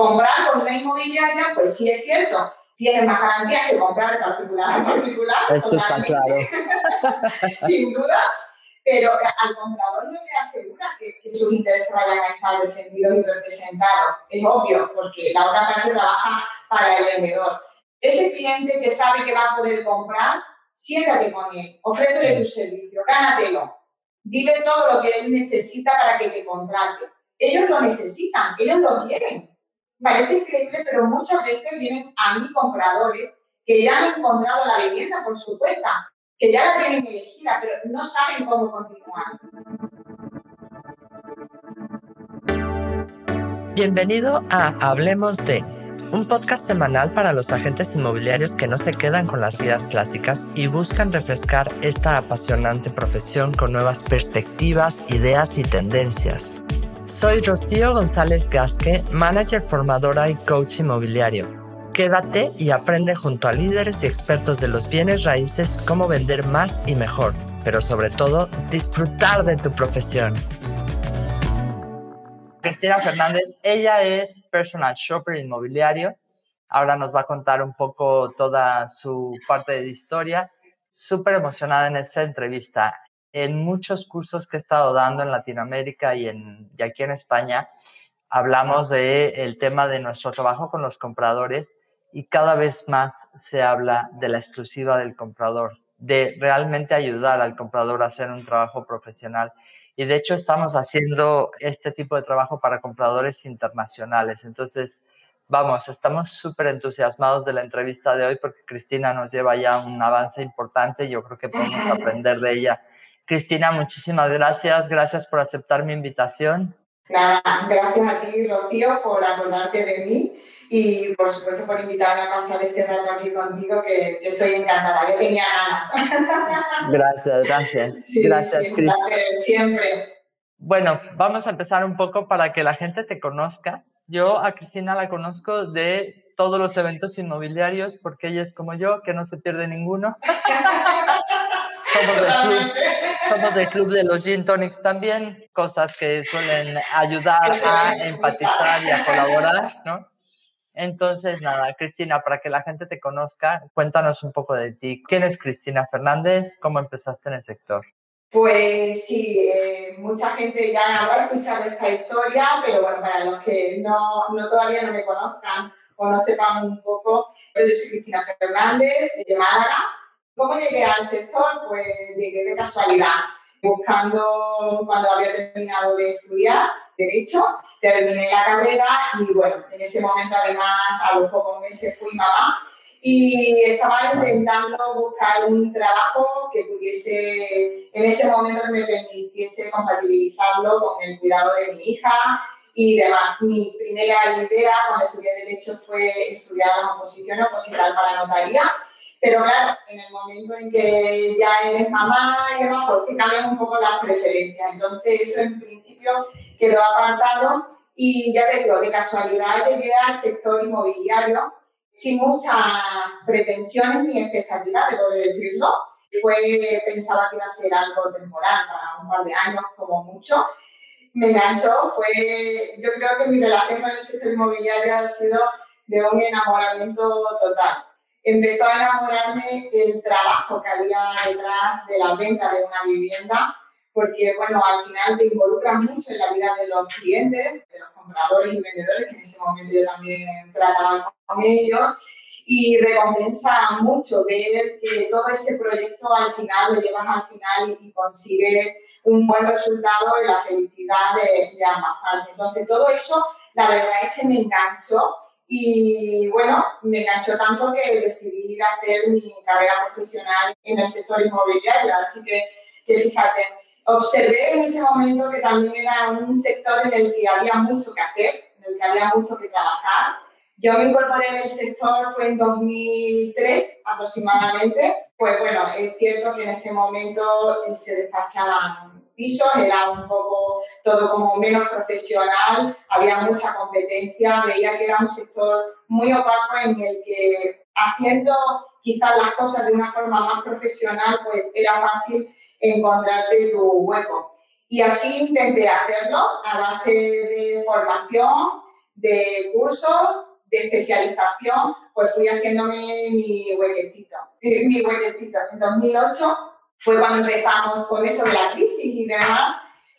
Comprar con una inmobiliaria, pues sí es cierto, tiene más garantías que comprar de particular a particular. Eso está claro. Sin duda. Pero al comprador no le asegura que, sus intereses vayan a estar defendidos y representados. Es obvio, porque la otra parte trabaja para el vendedor. Ese cliente que sabe que va a poder comprar, siéntate con él, ofrécele tu servicio, gánatelo. Dile todo lo que él necesita para que te contrate. Ellos lo necesitan, ellos lo quieren. Parece increíble, pero muchas veces vienen a mí compradores que ya han encontrado la vivienda por su cuenta, que ya la tienen elegida, pero no saben cómo continuar. Bienvenido a Hablemos de, un podcast semanal para los agentes inmobiliarios que no se quedan con las guías clásicas y buscan refrescar esta apasionante profesión con nuevas perspectivas, ideas y tendencias. Soy Rocío González Gasque, manager formadora y coach inmobiliario. Quédate y aprende junto a líderes y expertos de los bienes raíces cómo vender más y mejor, pero sobre todo disfrutar de tu profesión. Cristina Fernández, ella es personal shopper inmobiliario. Ahora nos va a contar un poco toda su parte de historia. Súper emocionada en esta entrevista en muchos cursos que he estado dando en Latinoamérica y, en, aquí en España, hablamos del el tema de nuestro trabajo con los compradores y cada vez más se habla de la exclusiva del comprador, de realmente ayudar al comprador a hacer un trabajo profesional. Y de hecho estamos haciendo este tipo de trabajo para compradores internacionales. Entonces, vamos, estamos súper entusiasmados de la entrevista de hoy porque Cristina nos lleva ya un avance importante y yo creo que podemos aprender de ella Cristina, muchísimas gracias. Gracias por aceptar mi invitación. Nada, gracias a ti, Rocío, por acordarte de mí y por supuesto por invitarme a pasar este rato aquí contigo, que, estoy encantada, ya tenía ganas. Gracias, gracias. Sí, gracias, sí, siempre. Bueno, vamos a empezar un poco para que la gente te conozca. Yo a Cristina la conozco de todos los eventos inmobiliarios porque ella es como yo, que no se pierde ninguno. somos, del club, somos del club de los gin tonics también, cosas que suelen ayudar a empatizar y a colaborar, ¿no? Entonces, nada, Cristina, para que la gente te conozca, cuéntanos un poco de ti. ¿Quién es Cristina Fernández? ¿Cómo empezaste en el sector? Pues sí, eh, mucha gente ya habrá escuchado esta historia, pero bueno, para los que no, no, todavía no me conozcan o no sepan un poco, yo soy Cristina Fernández de Málaga, ¿Cómo llegué al sector? Pues llegué de casualidad, buscando cuando había terminado de estudiar Derecho, terminé la carrera y bueno, en ese momento además a los pocos meses fui mamá y estaba intentando buscar un trabajo que pudiese, en ese momento me permitiese compatibilizarlo con el cuidado de mi hija y demás. Mi primera idea cuando estudié Derecho fue estudiar la oposición opositar para notaría pero claro, en el momento en que ya eres mamá y demás, pues te cambian un poco las preferencias. Entonces, eso en principio quedó apartado y ya te digo, de casualidad llegué al sector inmobiliario sin muchas pretensiones ni expectativas, debo de decirlo. Fue, pensaba que iba a ser algo temporal, para un par de años como mucho. Me enganchó, fue, yo creo que mi relación con el sector inmobiliario ha sido de un enamoramiento total empezó a enamorarme el trabajo que había detrás de la venta de una vivienda, porque, bueno, al final te involucras mucho en la vida de los clientes, de los compradores y vendedores, que en ese momento yo también trataba con ellos, y recompensa mucho ver que todo ese proyecto al final lo llevas al final y, consigues un buen resultado en la felicidad de, de ambas partes. Entonces, todo eso, la verdad es que me enganchó y bueno, me enganchó tanto que decidí hacer mi carrera profesional en el sector inmobiliario. Así que, que fíjate, observé en ese momento que también era un sector en el que había mucho que hacer, en el que había mucho que trabajar. Yo me incorporé en el sector fue en 2003 aproximadamente. Pues bueno, es cierto que en ese momento eh, se despachaban pisos, era un poco todo como menos profesional, había mucha competencia, veía que era un sector muy opaco en el que haciendo quizás las cosas de una forma más profesional, pues era fácil encontrarte tu hueco. Y así intenté hacerlo a base de formación, de cursos, de especialización, pues fui haciéndome mi huequecito. Eh, mi huequecito. En 2008 fue cuando empezamos con esto de la crisis y demás,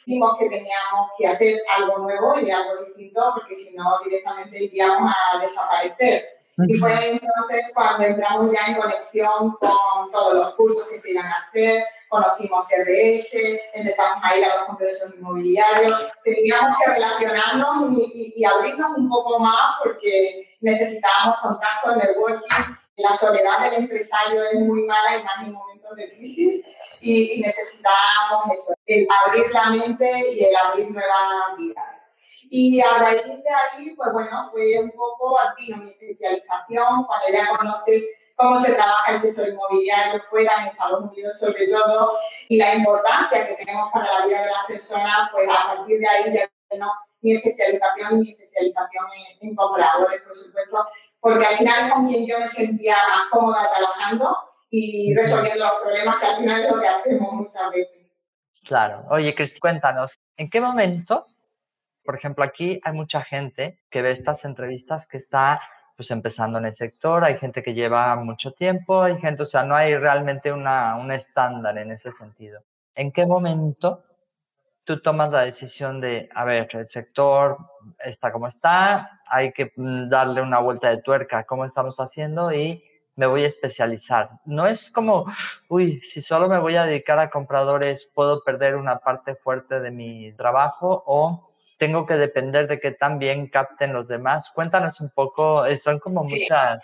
vimos que teníamos que hacer algo nuevo y algo distinto, porque si no, directamente iríamos a desaparecer. Y fue entonces cuando entramos ya en conexión con todos los cursos que se iban a hacer, conocimos CBS, empezamos a ir a los congresos inmobiliarios, teníamos que relacionarnos y, y, abrirnos un poco más porque necesitábamos contacto, networking. La soledad del empresario es muy mala y más en momentos de crisis y, y necesitábamos eso, el abrir la mente y el abrir nuevas vidas. Y a raíz de ahí, pues bueno, fue un poco ti mi especialización, cuando ya conoces cómo se trabaja el sector inmobiliario fuera, en Estados Unidos sobre todo, y la importancia que tenemos para la vida de las personas, pues a partir de ahí ya ¿no? mi especialización y mi especialización en, compradores, por supuesto, porque al final es con quien yo me sentía más cómoda trabajando y resolviendo los problemas, que al final es lo que hacemos muchas veces. Claro. Oye, Cris, cuéntanos, ¿en qué momento, por ejemplo, aquí hay mucha gente que ve estas entrevistas que está pues empezando en el sector, hay gente que lleva mucho tiempo, hay gente, o sea, no hay realmente una, un estándar en ese sentido. ¿En qué momento tú tomas la decisión de, a ver, el sector está como está, hay que mm, darle una vuelta de tuerca cómo estamos haciendo y me voy a especializar. No es como, uy, si solo me voy a dedicar a compradores, puedo perder una parte fuerte de mi trabajo o tengo que depender de que también capten los demás. Cuéntanos un poco, eh, son como muchas,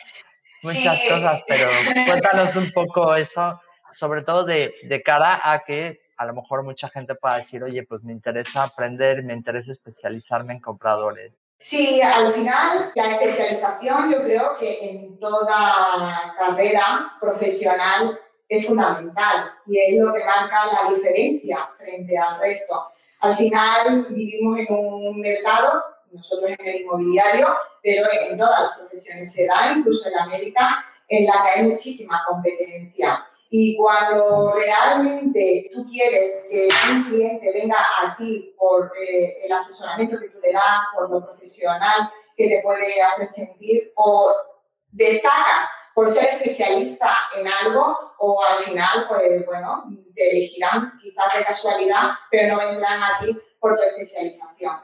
muchas cosas, pero cuéntanos un poco eso, sobre todo de, de cara a que a lo mejor mucha gente pueda decir, oye, pues me interesa aprender, me interesa especializarme en compradores. Sí, al final la especialización yo creo que en toda carrera profesional es fundamental y es lo que marca la diferencia frente al resto. Al final vivimos en un mercado, nosotros en el inmobiliario, pero en todas las profesiones se da, incluso en la en la que hay muchísima competencia. Y cuando realmente tú quieres que un cliente venga a ti por eh, el asesoramiento que tú le das, por lo profesional que te puede hacer sentir, o destacas por ser especialista en algo o al final, pues bueno, te elegirán quizás de casualidad, pero no vendrán a ti por tu especialización.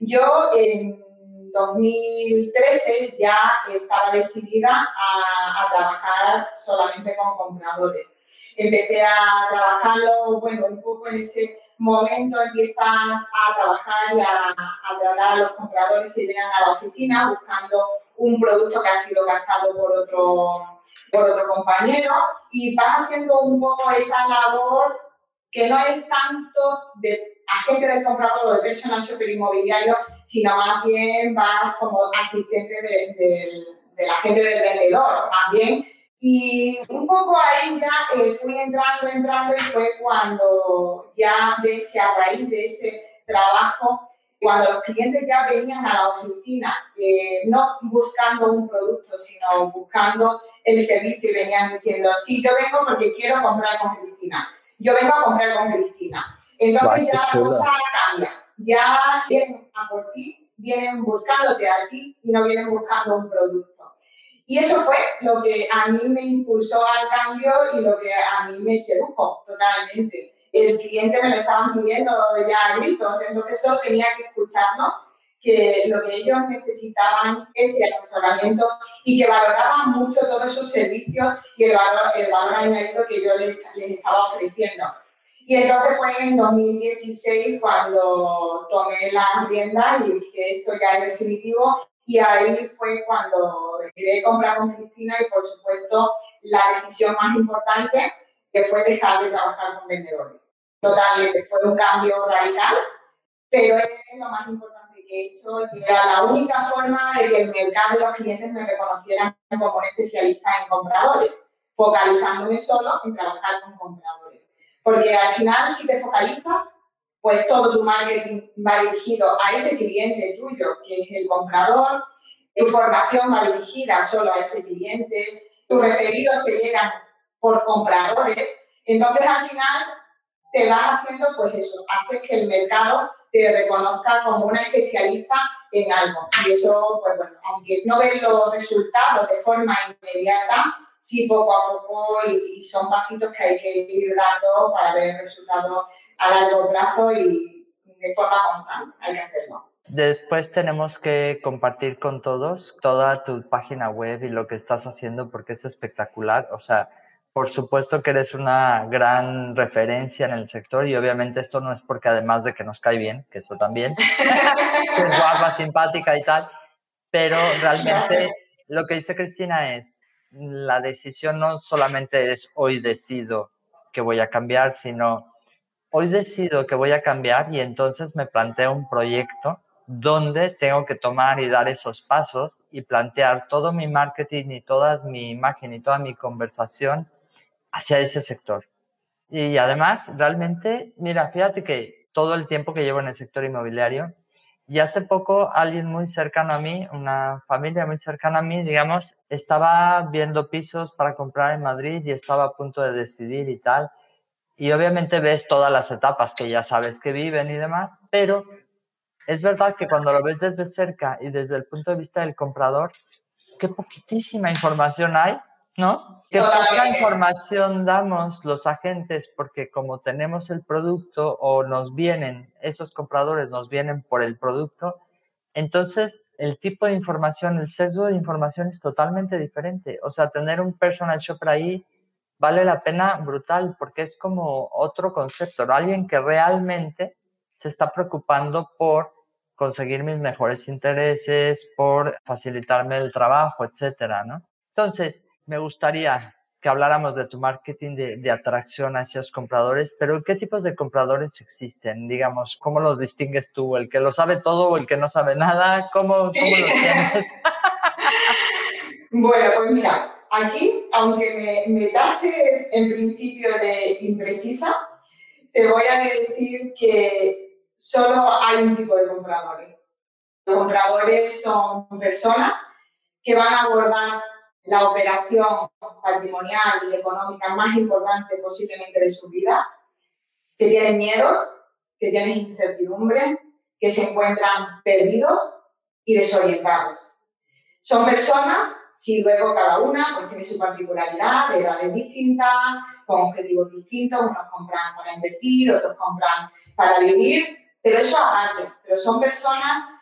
Yo en 2013 ya estaba decidida a, trabajar solamente con compradores. Empecé a trabajarlo, bueno, un poco en ese momento empiezas a trabajar y a, a, tratar a los compradores que llegan a la oficina buscando un producto que ha sido gastado por otro, por otro compañero y vas haciendo un poco esa labor que no es tanto de agente del comprador o de personal super inmobiliario, sino más bien vas como asistente de, de, del agente del vendedor, más bien. Y un poco ahí ya eh, fui entrando, entrando y fue cuando ya ves que a raíz de ese trabajo cuando los clientes ya venían a la oficina, eh, no buscando un producto, sino buscando el servicio y venían diciendo, sí, yo vengo porque quiero comprar con Cristina, yo vengo a comprar con Cristina. Entonces ya la cosa cambia, ya vienen a por ti, vienen buscándote a ti y no vienen buscando un producto. Y eso fue lo que a mí me impulsó al cambio y lo que a mí me sedujo totalmente el cliente me lo estaban pidiendo ya a gritos, entonces solo tenía que escucharnos que lo que ellos necesitaban ese asesoramiento y que valoraban mucho todos esos servicios y el valor, el valor añadido que yo les, les estaba ofreciendo. Y entonces fue en 2016 cuando tomé las riendas y dije, esto ya es definitivo. Y ahí fue cuando quería comprar con Cristina y, por supuesto, la decisión más importante que fue dejar de trabajar con vendedores. Totalmente, fue un cambio radical, pero es lo más importante que he hecho era la única forma de que el mercado y los clientes me reconocieran como un especialista en compradores, focalizándome solo en trabajar con compradores. Porque al final, si te focalizas, pues todo tu marketing va dirigido a ese cliente tuyo, que es el comprador, tu formación va dirigida solo a ese cliente, tus referidos te llegan por compradores, entonces al final te vas haciendo, pues eso, haces que el mercado te reconozca como una especialista en algo. Y eso, pues bueno, aunque no ves los resultados de forma inmediata, sí poco a poco y, son pasitos que hay que ir dando para ver resultados a largo plazo y de forma constante. Hay que hacerlo. Después tenemos que compartir con todos toda tu página web y lo que estás haciendo porque es espectacular. O sea, por supuesto que eres una gran referencia en el sector y obviamente esto no es porque además de que nos cae bien, que eso también, es guapa, simpática y tal, pero realmente lo que dice Cristina es, la decisión no solamente es hoy decido que voy a cambiar, sino hoy decido que voy a cambiar y entonces me planteo un proyecto donde tengo que tomar y dar esos pasos y plantear todo mi marketing y toda mi imagen y toda mi conversación hacia ese sector. Y además, realmente, mira, fíjate que todo el tiempo que llevo en el sector inmobiliario, y hace poco alguien muy cercano a mí, una familia muy cercana a mí, digamos, estaba viendo pisos para comprar en Madrid y estaba a punto de decidir y tal. Y obviamente ves todas las etapas que ya sabes que viven y demás, pero es verdad que cuando lo ves desde cerca y desde el punto de vista del comprador, qué poquitísima información hay ¿no? Que poca información damos los agentes porque como tenemos el producto o nos vienen, esos compradores nos vienen por el producto, entonces el tipo de información, el sesgo de información es totalmente diferente. O sea, tener un personal shopper ahí vale la pena brutal porque es como otro concepto, ¿no? Alguien que realmente se está preocupando por conseguir mis mejores intereses, por facilitarme el trabajo, etcétera, ¿no? Entonces, me gustaría que habláramos de tu marketing de, atracción hacia los compradores, pero ¿qué tipos de compradores existen? Digamos, ¿cómo los distingues tú? ¿El que lo sabe todo o el que no sabe nada? ¿Cómo, los tienes? bueno, pues mira, aquí, aunque me, me taches en principio de imprecisa, te voy a decir que solo hay un tipo de compradores. Los compradores son personas que van a abordar la operación patrimonial y económica más importante posiblemente de sus vidas, que tienen miedos, que tienen incertidumbre, que se encuentran perdidos y desorientados. Son personas, si luego cada una pues, tiene su particularidad, de edades distintas, con objetivos distintos, unos compran para invertir, otros compran para vivir, pero eso aparte, pero son personas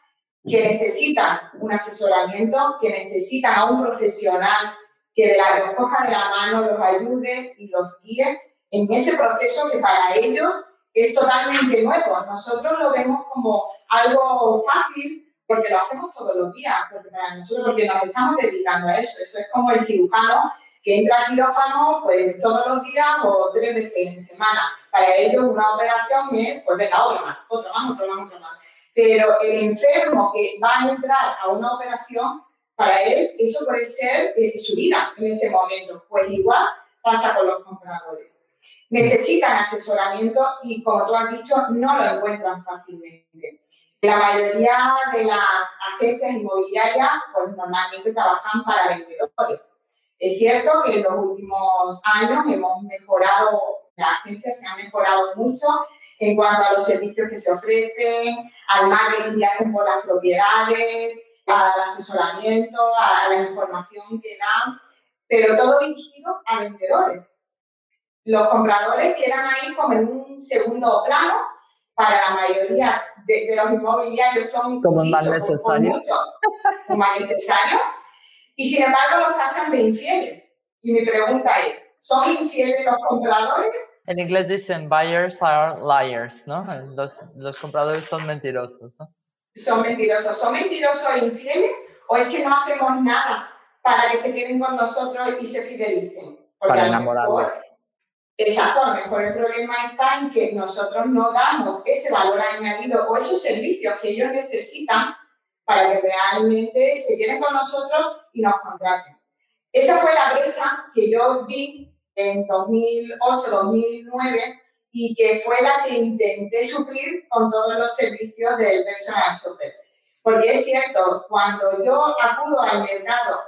que necesitan un asesoramiento, que necesitan a un profesional que los coja de la mano, los ayude y los guíe en ese proceso que para ellos es totalmente nuevo. Nosotros lo vemos como algo fácil porque lo hacemos todos los días, porque para nosotros, porque nos estamos dedicando a eso. Eso es como el cirujano que entra a quirófano pues todos los días o tres veces en semana. Para ellos una operación es, pues venga, otra más, otra más, otra más, otra más. Pero el enfermo que va a entrar a una operación, para él eso puede ser eh, su vida en ese momento. Pues igual pasa con los compradores. Necesitan asesoramiento y, como tú has dicho, no lo encuentran fácilmente. La mayoría de las agencias inmobiliarias, pues normalmente trabajan para vendedores. Es cierto que en los últimos años hemos mejorado, las agencias se han mejorado mucho en cuanto a los servicios que se ofrecen, al marketing que hacen por las propiedades, al asesoramiento, a la información que dan, pero todo dirigido a vendedores. Los compradores quedan ahí como en un segundo plano. Para la mayoría de, los inmobiliarios son como más necesario. más necesario. Y sin embargo los tachan de infieles. Y mi pregunta es, ¿son infieles los compradores en inglés dicen buyers are liars, ¿no? Los, los compradores son mentirosos, ¿no? Son mentirosos. ¿Son mentirosos e infieles o es que no hacemos nada para que se queden con nosotros y se fidelicen? Porque para enamorarlos. Exacto, a lo mejor el problema está en que nosotros no damos ese valor añadido o esos servicios que ellos necesitan para que realmente se queden con nosotros y nos contraten. Esa fue la brecha que yo vi en 2008-2009 y que fue la que intenté suplir con todos los servicios del personal shopper. Porque es cierto, cuando yo acudo al mercado,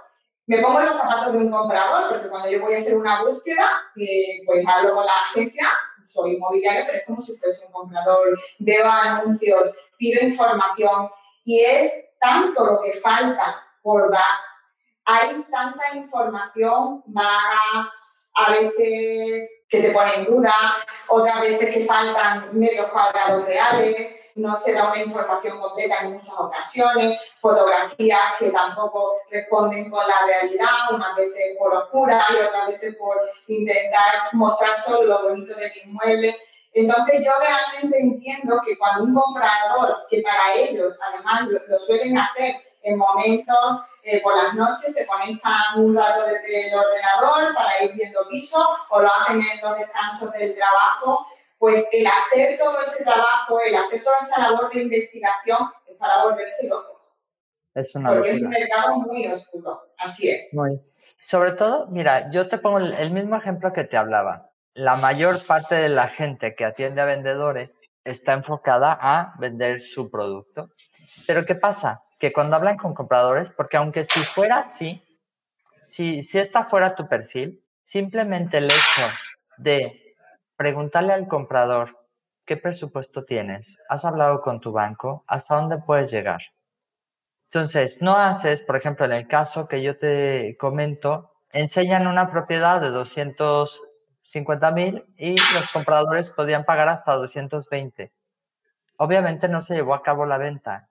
me pongo los zapatos de un comprador, porque cuando yo voy a hacer una búsqueda, eh, pues hablo con la agencia, soy inmobiliaria, pero es como si fuese un comprador, veo anuncios, pido información y es tanto lo que falta por dar. Hay tanta información vaga, a veces que te pone en duda, otras veces que faltan medios cuadrados reales, no se da una información completa en muchas ocasiones, fotografías que tampoco responden con la realidad, unas veces por oscura y otras veces por intentar mostrar solo lo bonito del inmueble. Entonces yo realmente entiendo que cuando un comprador, que para ellos además lo, suelen hacer en momentos eh, por las noches, se conectan un rato desde el ordenador para ir viendo piso o lo hacen en los descansos del trabajo, pues el hacer todo ese trabajo, el hacer toda esa labor de investigación es para volverse locos. Es una Porque es un mercado muy oscuro, así es. Muy. Sobre todo, mira, yo te pongo el mismo ejemplo que te hablaba. La mayor parte de la gente que atiende a vendedores está enfocada a vender su producto. Pero ¿qué pasa? Que cuando hablan con compradores, porque aunque si fuera así, si, si esta fuera tu perfil, simplemente el hecho de Preguntarle al comprador, ¿qué presupuesto tienes? ¿Has hablado con tu banco? ¿Hasta dónde puedes llegar? Entonces, no haces, por ejemplo, en el caso que yo te comento, enseñan una propiedad de 250 mil y los compradores podían pagar hasta 220. Obviamente no se llevó a cabo la venta.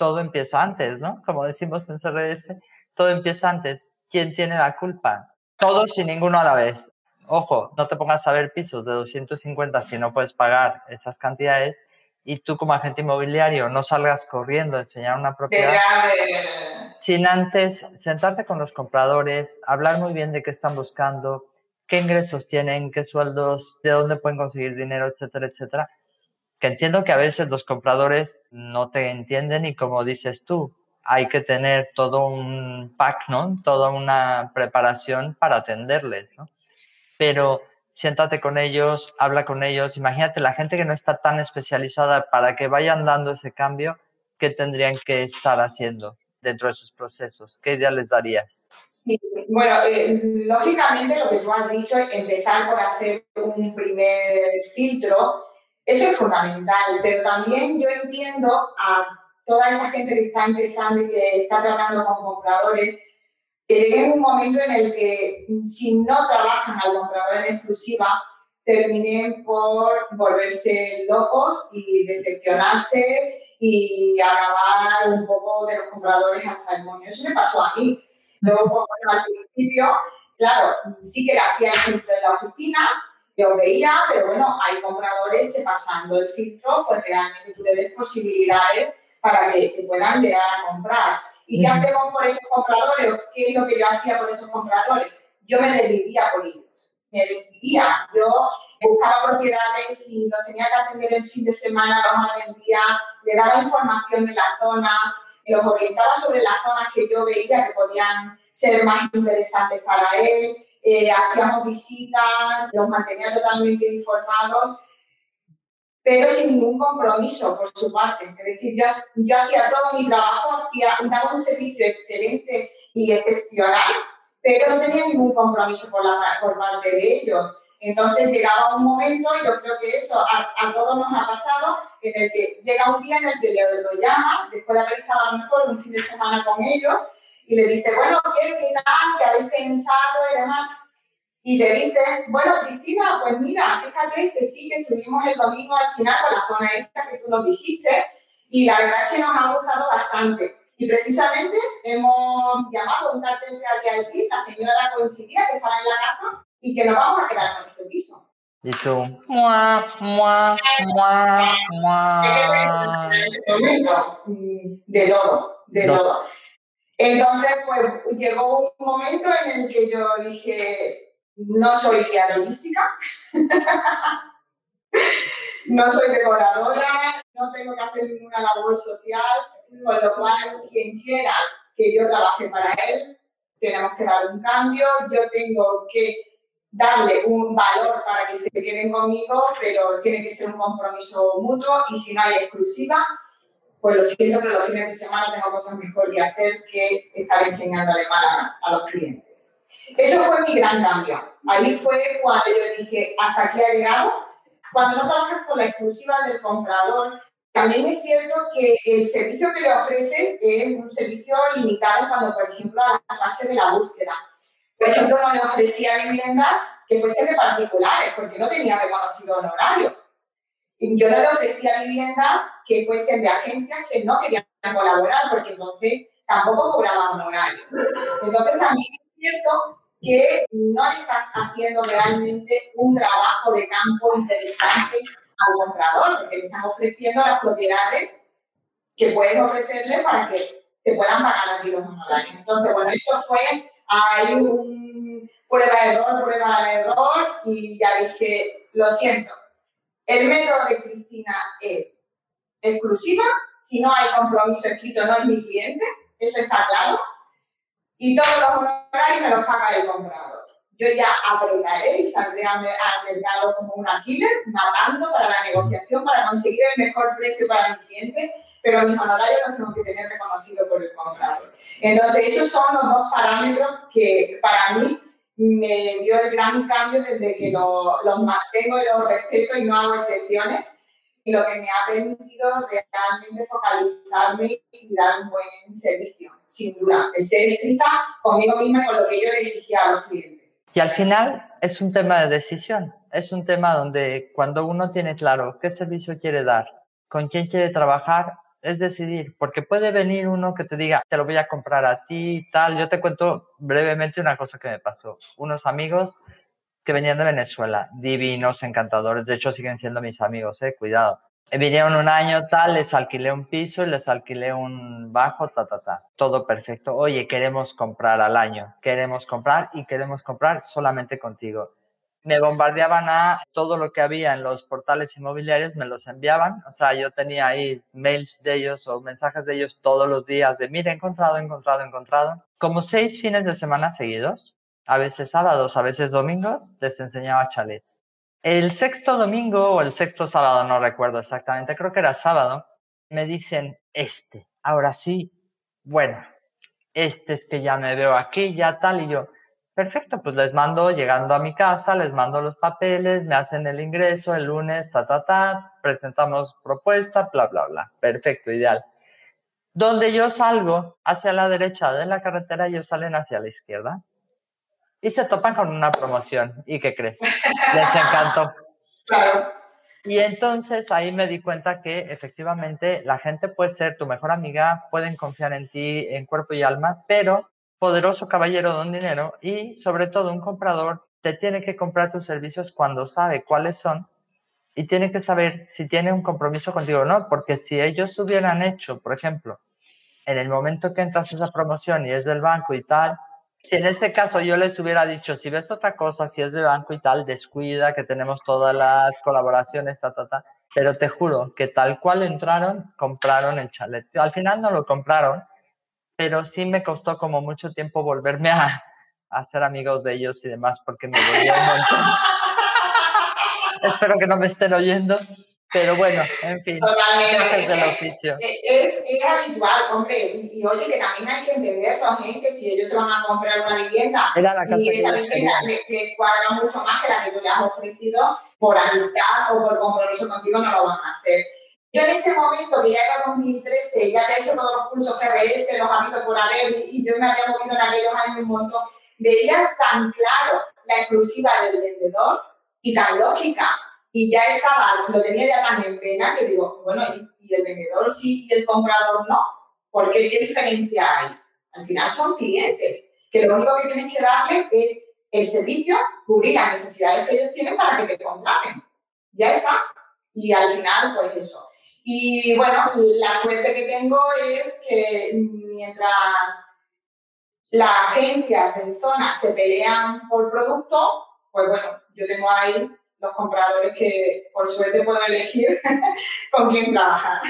Todo empieza antes, ¿no? Como decimos en CRS, todo empieza antes. ¿Quién tiene la culpa? Todos y ninguno a la vez ojo, no te pongas a ver pisos de 250 si no puedes pagar esas cantidades y tú como agente inmobiliario no salgas corriendo a enseñar una propiedad sin antes sentarte con los compradores, hablar muy bien de qué están buscando, qué ingresos tienen, qué sueldos, de dónde pueden conseguir dinero, etcétera, etcétera. Que entiendo que a veces los compradores no te entienden y como dices tú, hay que tener todo un pack, ¿no? Toda una preparación para atenderles, ¿no? pero siéntate con ellos, habla con ellos. Imagínate la gente que no está tan especializada para que vayan dando ese cambio, ¿qué tendrían que estar haciendo dentro de sus procesos? ¿Qué idea les darías? Sí, bueno, eh, lógicamente lo que tú has dicho, es empezar por hacer un primer filtro, eso es fundamental, pero también yo entiendo a toda esa gente que está empezando y que está tratando con compradores, que llegue un momento en el que si no trabajan al comprador en exclusiva, terminen por volverse locos y decepcionarse y acabar un poco de los compradores hasta el moño. Eso me pasó a mí. Luego, al principio, claro, sí que le hacía filtro en la oficina, lo veía, pero bueno, hay compradores que pasando el filtro, pues realmente tú le ves posibilidades para que, que puedan llegar a comprar. ¿Y qué hacemos por esos compradores? ¿Qué es lo que yo hacía por esos compradores? Yo me desvivía por ellos, me desvivía. Yo buscaba propiedades y los tenía que atender el fin de semana, los atendía, le daba información de las zonas, los orientaba sobre las zonas que yo veía que podían ser más interesantes para él, eh, hacíamos visitas, los mantenía totalmente informados pero sin ningún compromiso por su parte. Es decir, yo, yo hacía todo mi trabajo, hacía, daba un servicio excelente y excepcional, pero no tenía ningún compromiso por, la, por parte de ellos. Entonces llegaba un momento, y yo creo que eso a, a, todos nos ha pasado, en el que llega un día en el que le, lo llamas, después de haber estado a lo mejor un fin de semana con ellos, y le dices, bueno, ¿qué, qué tal? ¿Qué habéis pensado? Y demás y te dice, bueno, Cristina, pues mira, fíjate que sí, que estuvimos el domingo al final con la zona esta que tú nos dijiste y la verdad es que nos ha gustado bastante. Y precisamente hemos llamado a un cartel que había allí, la señora coincidía que estaba en la casa y que nos vamos a quedar con ese piso. Y tú, mua, mua, mua, mua. En ese momento, mm, de todo, de todo. Entonces, pues llegó un momento en el que yo dije, no soy guía no soy decoradora, no tengo que hacer ninguna labor social, con lo cual quien quiera que yo trabaje para él, tenemos que dar un cambio, yo tengo que darle un valor para que se queden conmigo, pero tiene que ser un compromiso mutuo y si no hay exclusiva, pues lo siento, pero los fines de semana tengo cosas mejor que hacer que estar enseñando alemán a los clientes. Eso fue mi gran cambio. Ahí fue cuando yo dije, hasta aquí ha llegado. Cuando no trabajas con la exclusiva del comprador, también es cierto que el servicio que le ofreces es un servicio limitado cuando, por ejemplo, a la fase de la búsqueda. Por ejemplo, no le ofrecía viviendas que fuesen de particulares, porque no tenía reconocido honorarios. Yo no le ofrecía viviendas que fuesen de agencias que no querían colaborar, porque entonces tampoco cobraban honorarios. Entonces también es cierto que no estás haciendo realmente un trabajo de campo interesante al comprador, porque le estás ofreciendo las propiedades que puedes ofrecerle para que te puedan pagar a ti los honorarios. Entonces, bueno, eso fue, hay un prueba de error, prueba de error, y ya dije, lo siento, el método de Cristina es exclusiva, si no hay compromiso escrito no es mi cliente, eso está claro, y todos los honorarios me los paga el comprador. Yo ya apretaré y saldré al, mercado como una killer, matando para la negociación, para conseguir el mejor precio para mi cliente, pero mis honorarios los tengo que tener reconocidos por el comprador. Entonces, esos son los dos parámetros que para mí me dio el gran cambio desde que los mantengo y los respeto y no hago excepciones y lo que me ha permitido realmente focalizarme y dar un buen servicio, sin duda. El ser estricta conmigo misma y con lo que yo le exigía a los clientes. Y al final es un tema de decisión, es un tema donde cuando uno tiene claro qué servicio quiere dar, con quién quiere trabajar, es decidir, porque puede venir uno que te diga, te lo voy a comprar a ti tal. Yo te cuento brevemente una cosa que me pasó. Unos amigos que venían de Venezuela, divinos, encantadores, de hecho siguen siendo mis amigos, eh, cuidado. Vinieron un año tal, les alquilé un piso y les alquilé un bajo, ta, ta, ta. Todo perfecto. Oye, queremos comprar al año, queremos comprar y queremos comprar solamente contigo. Me bombardeaban a todo lo que había en los portales inmobiliarios, me los enviaban. O sea, yo tenía ahí mails de ellos o mensajes de ellos todos los días de, mira, encontrado, encontrado, encontrado. Como seis fines de semana seguidos a veces sábados, a veces domingos, les enseñaba chalets. El sexto domingo o el sexto sábado, no recuerdo exactamente, creo que era sábado, me dicen, este, ahora sí, bueno, este es que ya me veo aquí, ya tal, y yo, perfecto, pues les mando, llegando a mi casa, les mando los papeles, me hacen el ingreso el lunes, ta, ta, ta, presentamos propuesta, bla, bla, bla, perfecto, ideal. Donde yo salgo hacia la derecha de la carretera, ellos salen hacia la izquierda y se topan con una promoción. ¿Y qué crees? Les encantó. Claro. Y entonces ahí me di cuenta que efectivamente la gente puede ser tu mejor amiga, pueden confiar en ti en cuerpo y alma, pero poderoso caballero don dinero y sobre todo un comprador te tiene que comprar tus servicios cuando sabe cuáles son y tiene que saber si tiene un compromiso contigo o no, porque si ellos hubieran hecho, por ejemplo, en el momento que entras a esa promoción y es del banco y tal, si en ese caso yo les hubiera dicho, si ves otra cosa, si es de banco y tal, descuida, que tenemos todas las colaboraciones, ta, ta, ta. Pero te juro que tal cual entraron, compraron el chalet. Al final no lo compraron, pero sí me costó como mucho tiempo volverme a, a ser amigos de ellos y demás, porque me volvió un montón. Espero que no me estén oyendo, pero bueno, en fin. Totalmente. Es del oficio. Es, es, habitual, hombre. Y, oye, que también hay que entenderlo, gente, que si ellos se van a comprar una vivienda y esa vivienda les, cuadra mucho más que la que tú le has ofrecido, por amistad o por compromiso contigo no lo van a hacer. Yo en ese momento, que ya era 2013, ya había hecho todos los cursos GRS, los amigos por haber, y, yo me había movido en aquellos años un montón, veía tan claro la exclusiva del vendedor y tan lógica y ya estaba, lo tenía ya tan en pena que digo, bueno, ¿y, el vendedor sí y el comprador no? ¿Por qué? ¿Qué diferencia hay? Al final son clientes, que lo único que tienes que darle es el servicio, cubrir las necesidades que ellos tienen para que te contraten. Ya está. Y al final, pues eso. Y bueno, la suerte que tengo es que mientras las agencias de mi zona se pelean por producto, pues bueno, yo tengo ahí los compradores que por suerte puedo elegir con quién trabajar.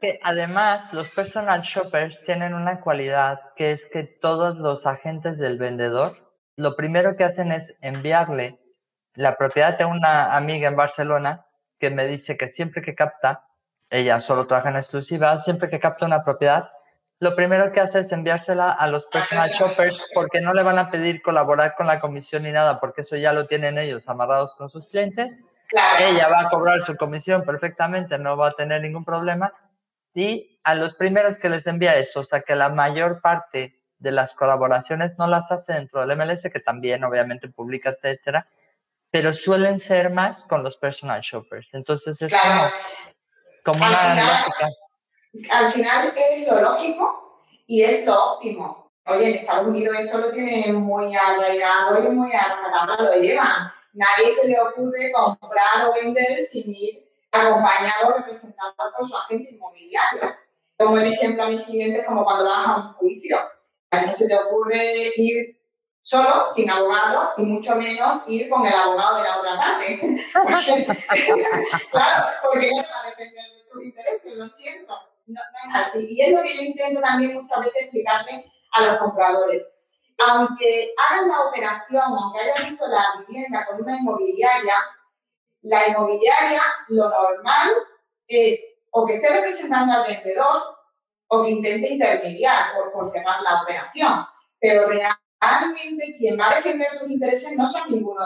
Que además los personal shoppers tienen una cualidad que es que todos los agentes del vendedor lo primero que hacen es enviarle la propiedad de una amiga en Barcelona que me dice que siempre que capta, ella solo trabaja en exclusiva, siempre que capta una propiedad, lo primero que hace es enviársela a los personal shoppers porque no le van a pedir colaborar con la comisión ni nada, porque eso ya lo tienen ellos amarrados con sus clientes. ella va a cobrar su comisión perfectamente, no va a tener ningún problema. Y a los primeros que les envía eso, o sea que la mayor parte de las colaboraciones no las hace dentro del MLS, que también obviamente publica, etcétera, pero suelen ser más con los personal shoppers. Entonces es como, final, Al final es lo lógico y es lo óptimo. Oye, en Estados Unidos eso lo tiene muy arraigado y muy arraigado, lo llevan. Nadie se le ocurre comprar o vender sin ir acompañado o representado por su agente inmobiliario. Como el ejemplo a mis clientes, como cuando vas a un juicio. No se te ocurre ir solo, sin abogado, y mucho menos ir con el abogado de la otra parte. Porque, claro, porque no te va a defender tus intereses, lo siento. No, no, es así. Y es lo que yo intento también muchas veces explicarle a los compradores. Aunque hagan la operación, aunque hayan visto la vivienda con una inmobiliaria, la inmobiliaria lo normal es o que esté representando al vendedor o que intente intermediar por, por cerrar la operación. Pero realmente quien va a defender tus intereses no son ninguno,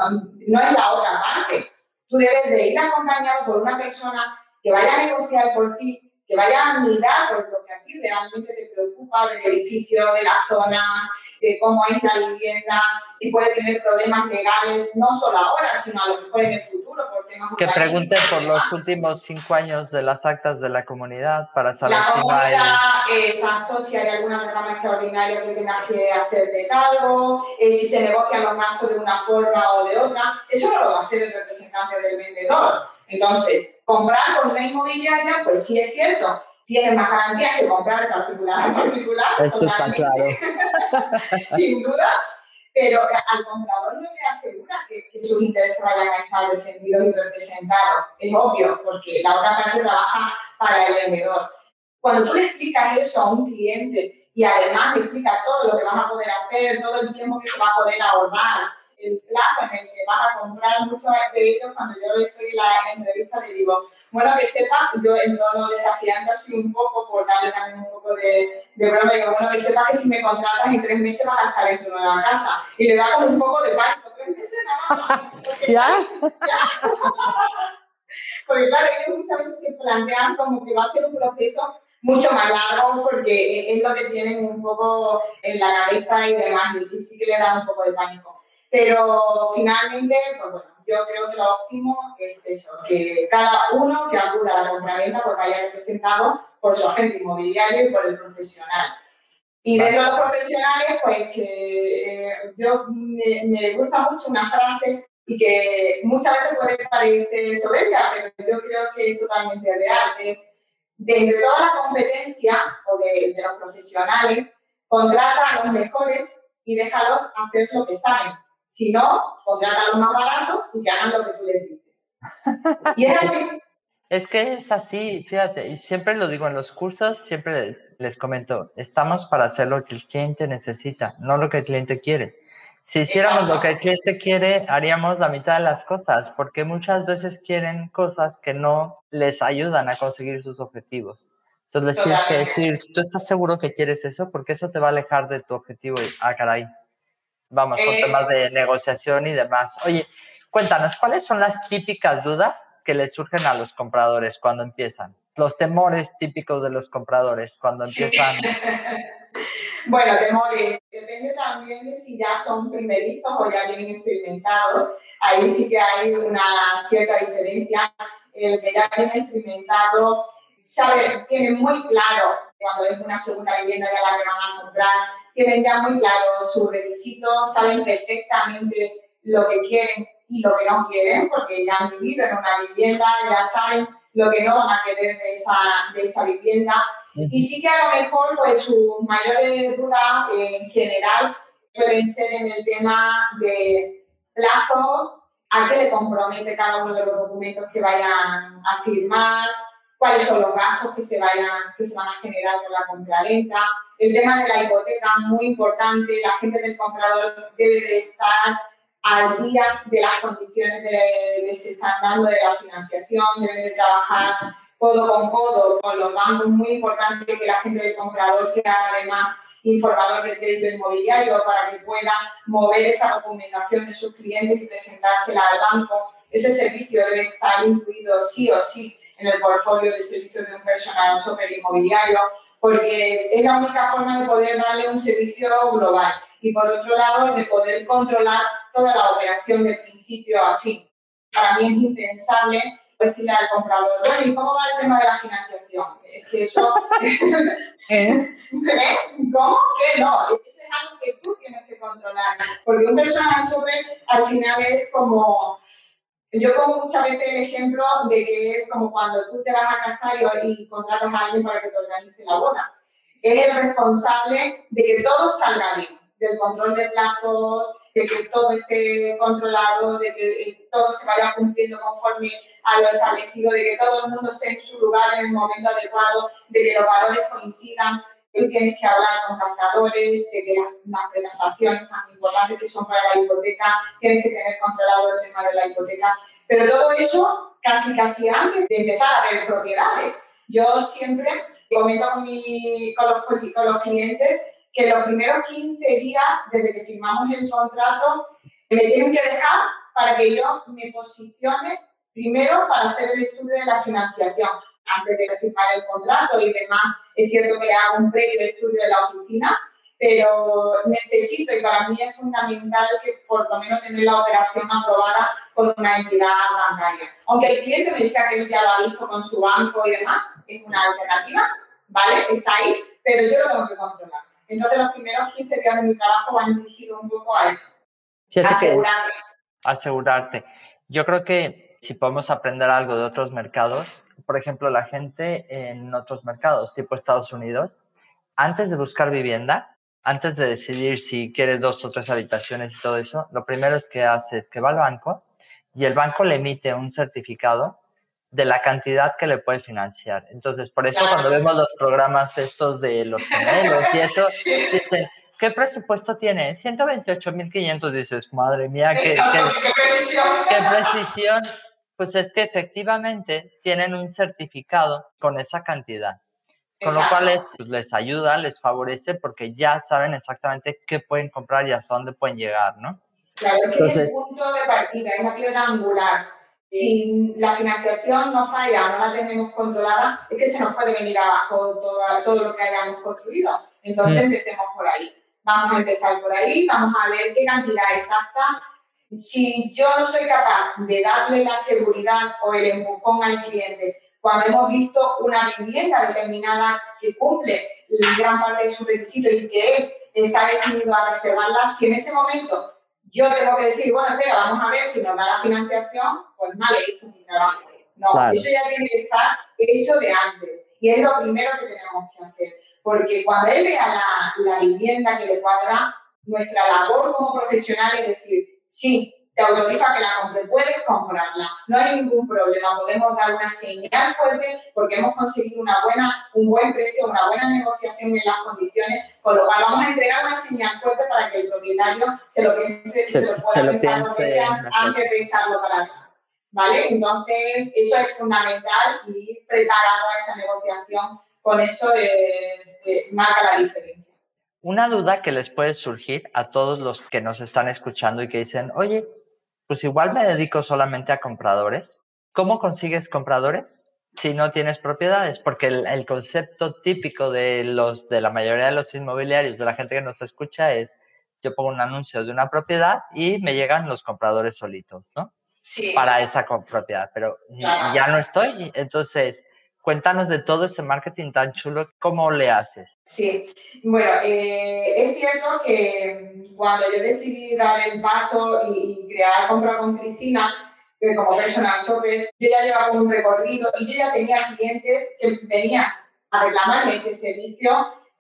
no es la otra parte. Tú debes de ir acompañado por una persona que vaya a negociar por ti, que vaya a mirar por lo que a ti realmente te preocupa del edificio, de las zonas, de cómo es la vivienda, si puede tener problemas legales, no solo ahora, sino a lo mejor en el futuro por temas Que pregunte por los últimos cinco años de las actas de la comunidad para saber la si comunidad, exacto, si hay alguna derrama extraordinaria que tengas que hacerte cargo, eh, si se negocian los gastos de una forma o de otra, eso no lo va a hacer el representante del vendedor. Entonces, comprar con una inmobiliaria, pues sí es cierto, tiene más garantías que comprar de particular a particular. Eso está claro. Sin duda. Pero al comprador no le asegura que, sus intereses vayan a estar defendidos y representados. Es obvio, porque la otra parte trabaja para el vendedor. Cuando tú le explicas eso a un cliente y además le explicas todo lo que vas a poder hacer, todo el tiempo que se va a poder ahorrar, el plazo en el que vas a comprar muchos de ellos, cuando yo estoy en la entrevista le digo, bueno, que sepa, yo en tono desafiante así un poco, por darle también un poco de, de broma, digo, bueno, que sepa que si me contratas en tres meses vas a estar en tu nueva casa. Y le da como un poco de pánico, tres meses nada más. Porque, ¿Ya? porque claro, ellos muchas veces se plantean como que va a ser un proceso mucho más largo porque es lo que tienen un poco en la cabeza y demás, y sí que le da un poco de pánico. Pero finalmente, pues bueno, yo creo que lo óptimo es eso, que cada uno que acuda a la compraventa pues vaya representado por su agente inmobiliario y por el profesional. Y dentro de los profesionales, pues que eh, yo me, me, gusta mucho una frase y que muchas veces puede parecer soberbia, pero yo creo que es totalmente real, es de entre toda la competencia o de, de los profesionales, contrata a los mejores y déjalos hacer lo que saben si no, contrata a los más baratos y que hagan lo que tú les dices. Y es así. Es que es así, fíjate, y siempre lo digo en los cursos, siempre les comento, estamos para hacer lo que el cliente necesita, no lo que el cliente quiere. Si hiciéramos lo que el cliente quiere, haríamos la mitad de las cosas, porque muchas veces quieren cosas que no les ayudan a conseguir sus objetivos. Entonces les tienes que decir, ¿tú estás seguro que quieres eso? Porque eso te va a alejar de tu objetivo. Y, ah, caray, Vamos, con temas de negociación y demás. Oye, cuéntanos, ¿cuáles son las típicas dudas que les surgen a los compradores cuando empiezan? Los temores típicos de los compradores cuando empiezan. bueno, temores. Depende también de si ya son primerizos o ya vienen experimentados. Ahí sí que hay una cierta diferencia. El que ya viene experimentado sabe, tiene muy claro cuando es una segunda vivienda ya la que van a comprar tienen ya muy claro sus requisitos, saben perfectamente lo que quieren y lo que no quieren, porque ya han vivido en una vivienda, ya saben lo que no van a querer de esa, de esa vivienda. Y sí que a lo mejor pues sus mayores dudas eh, en general suelen ser en el tema de plazos, a qué le compromete cada uno de los documentos que vayan a firmar, cuáles son los gastos que se, vayan, que se van a generar con la compraventa. El tema de la hipoteca, muy importante, la gente del comprador debe de estar al día de las condiciones que se están dando de la financiación, deben de trabajar codo con codo con los bancos, muy importante que la gente del comprador sea además informador del crédito inmobiliario para que pueda mover esa documentación de sus clientes y presentársela al banco ese servicio debe estar incluido sí o sí en el portfolio de servicios de un personal super inmobiliario, porque es la única forma de poder darle un servicio global y por otro lado de poder controlar toda la operación de principio a fin. Para mí es impensable decirle al comprador, bueno, ¿y cómo va el tema de la financiación? Es que eso... ¿Eh? ¿Eh? ¿Cómo que no? Eso es algo que tú tienes que controlar, porque un personal shopper al final es como... Yo pongo muchas veces el ejemplo de que es como cuando tú te vas a casar y, contratas a alguien para que te organice la boda. Es el responsable de que todo salga bien, del control de plazos, de que todo esté controlado, de que todo se vaya cumpliendo conforme a lo establecido, de que todo el mundo esté en su lugar en el momento adecuado, de que los valores coincidan. Tú tienes que hablar con tasadores, de que las, prestaciones tan importantes que son para la hipoteca, tienes que tener controlado el tema de la hipoteca. Pero todo eso casi, casi antes de empezar a ver propiedades. Yo siempre comento con, mi, con, los, con los clientes que los primeros 15 días desde que firmamos el contrato me tienen que dejar para que yo me posicione primero para hacer el estudio de la financiación. Antes de firmar el contrato y demás, es cierto que le hago un previo estudio de la oficina, pero necesito y para mí es fundamental que por lo menos tener la operación aprobada por una entidad bancaria. Aunque el cliente me diga que ya lo ha visto con su banco y demás, es una alternativa, ¿vale? Está ahí, pero yo lo tengo que controlar. Entonces los primeros 15 días de mi trabajo van dirigidos un poco a eso. Asegurarte. Asegurarte. Yo creo que si podemos aprender algo de otros mercados, por ejemplo, la gente en otros mercados, tipo Estados Unidos, antes de buscar vivienda, antes de decidir si quiere dos o tres habitaciones y todo eso, lo primero es que hace es que va al banco y el banco le emite un certificado de la cantidad que le puede financiar. Entonces, por eso cuando vemos los programas estos de los gemelos y eso, dicen, ¿qué presupuesto tiene? 128.500, dices, madre mía, qué, qué, precisión. Pues es que efectivamente tienen un certificado con esa cantidad. Con lo cual les, les, ayuda, les favorece porque ya saben exactamente qué pueden comprar y hasta dónde pueden llegar, ¿no? Claro, que es el punto de partida, es la piedra angular si la financiación no falla, no la tenemos controlada, es que se nos puede venir abajo todo lo que hayamos construido. Entonces, mm. empecemos por ahí. Vamos a empezar por ahí, vamos a ver qué cantidad exacta. Si yo no soy capaz de darle la seguridad o el empujón al cliente cuando hemos visto una vivienda determinada que cumple gran parte de su requisito y que él está decidido a reservarla, si en ese momento yo tengo que decir, bueno, espera, vamos a ver si nos da la financiación, pues mal he hecho mi trabajo. No, eso ya tiene que estar hecho de antes. Y es lo primero que tenemos que hacer. Porque cuando él vea la, la vivienda que le cuadra, nuestra labor como profesional es decir, sí, te autoriza que la compre, puedes comprarla, no hay ningún problema, podemos dar una señal fuerte porque hemos conseguido una buena, un buen precio, una buena negociación en las condiciones, con lo cual vamos a entregar una señal fuerte para que el propietario se lo piense, se, lo pueda pensar lo antes de estarlo para atrás. ¿Vale? Entonces, eso es fundamental y preparado a esa negociación, con eso es, marca la diferencia. Una duda que les puede surgir a todos los que nos están escuchando y que dicen, oye, pues igual me dedico solamente a compradores. ¿Cómo consigues compradores si no tienes propiedades? Porque el, concepto típico de, los, de la mayoría de los inmobiliarios, de la gente que nos escucha, es yo pongo un anuncio de una propiedad y me llegan los compradores solitos, ¿no? Sí. Para esa propiedad, pero ya no estoy. Entonces, Cuéntanos de todo ese marketing tan chulo, ¿cómo le haces? Sí, bueno, eh, es cierto que cuando yo decidí dar el paso y, crear Compra con Cristina, que como personal shopper, yo ya llevaba un recorrido y yo ya tenía clientes que venían a reclamarme ese servicio,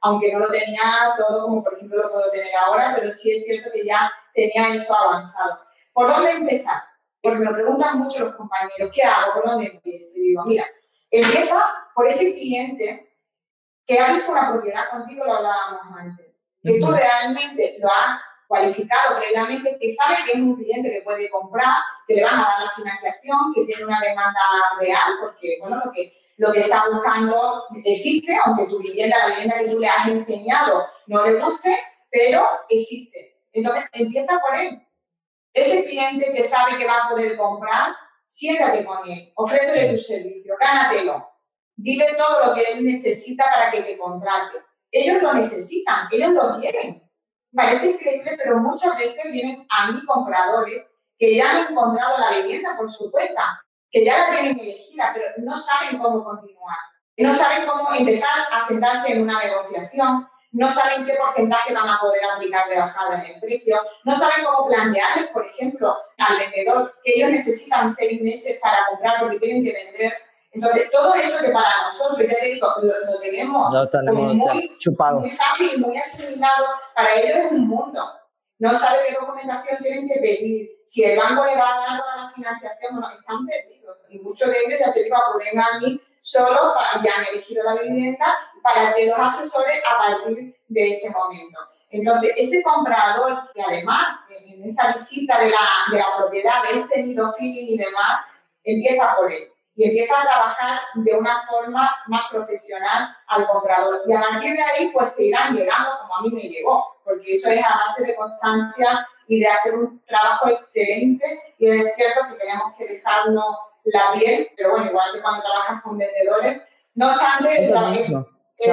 aunque no lo tenía todo como por ejemplo lo puedo tener ahora, pero sí es cierto que ya tenía eso avanzado. ¿Por dónde empezar? Porque me lo preguntan mucho los compañeros, ¿qué hago? ¿Por dónde empiezo? Y digo, mira, Empieza por ese cliente que ha visto una propiedad contigo, lo hablábamos antes, que tú realmente lo has cualificado previamente, que sabe que es un cliente que puede comprar, que le van a dar la financiación, que tiene una demanda real, porque bueno, lo que, lo que está buscando existe, aunque tu vivienda, la vivienda que tú le has enseñado no le guste, pero existe. Entonces empieza por él. Ese cliente que sabe que va a poder comprar, siéntate con él, ofrécele tu servicio, gánatelo. Dile todo lo que él necesita para que te contrate. Ellos lo necesitan, ellos lo quieren. Parece increíble, pero muchas veces vienen a mí compradores que ya han encontrado la vivienda por su cuenta, que ya la tienen elegida, pero no saben cómo continuar. No saben cómo empezar a sentarse en una negociación, no saben qué porcentaje van a poder aplicar de bajada en el precio, no saben cómo plantearles, por ejemplo, al vendedor que ellos necesitan seis meses para comprar porque tienen que vender. Entonces, todo eso que para nosotros, ya te digo, lo, tenemos, muy, chupado. muy fácil, muy asimilado, para ellos es un mundo. No saben qué documentación tienen que pedir, si el banco le va a dar toda la financiación o no, están perdidos. Y muchos de ellos, ya te digo, acuden a mí solo para, ya han elegido la vivienda para que los asesores a partir de ese momento. Entonces, ese comprador que además en esa visita de la, de la propiedad ves tenido feeling y demás, empieza por él y empieza a trabajar de una forma más profesional al comprador. Y a partir de ahí, pues te irán llegando como a mí me llegó, porque eso es a base de constancia y de hacer un trabajo excelente. Y es cierto que tenemos que dejarnos la piel, pero bueno, igual que cuando trabajas con vendedores. No obstante, el,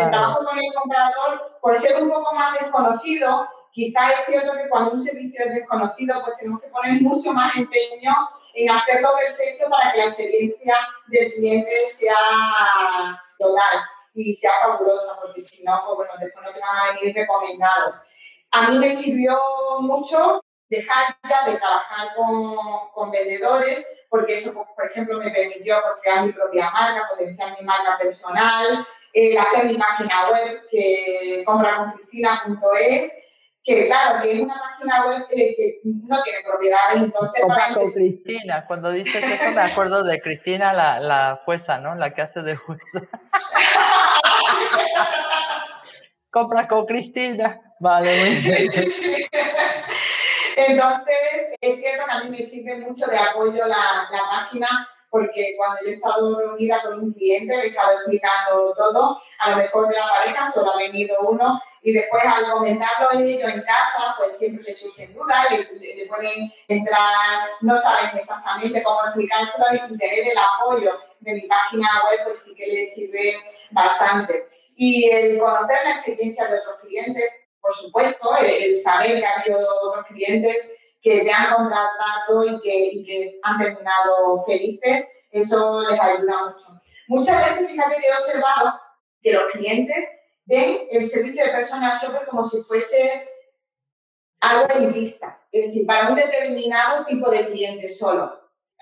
trabajo con el comprador, por ser un poco más desconocido, quizás es cierto que cuando un servicio es desconocido, pues tenemos que poner mucho más empeño en hacerlo perfecto para que la experiencia del cliente sea total y sea fabulosa, porque si no, pues bueno, después no te van a venir recomendados. A mí me sirvió mucho dejar ya de trabajar con, con vendedores porque eso, por ejemplo, me permitió crear mi propia marca, potenciar mi marca personal, eh, hacer mi página web que compraconcristina.es, que claro, que es una página web que, no tiene propiedades, entonces... Compra con Cristina, cuando dices eso me acuerdo de Cristina, la, la jueza, ¿no? La que hace de jueza. Compra con Cristina. Vale, muy bien. Sí, sí, entonces, es cierto que a mí me sirve mucho de apoyo la, la página porque cuando yo he estado reunida con un cliente, le he estado explicando todo, a lo mejor de la pareja solo ha venido uno y después al comentarlo ellos en casa, pues siempre le surgen dudas, le, le, pueden entrar, no saben exactamente cómo explicárselo y tener el apoyo de mi página web, pues sí que les sirve bastante. Y el conocer la experiencia de otros clientes, por supuesto, el saber que ha habido otros clientes que te han contratado y que, que han terminado felices, eso les ayuda mucho. Muchas veces, fíjate que he observado que los clientes ven el servicio de personal shopper como si fuese algo elitista, es decir, para un determinado tipo de cliente solo.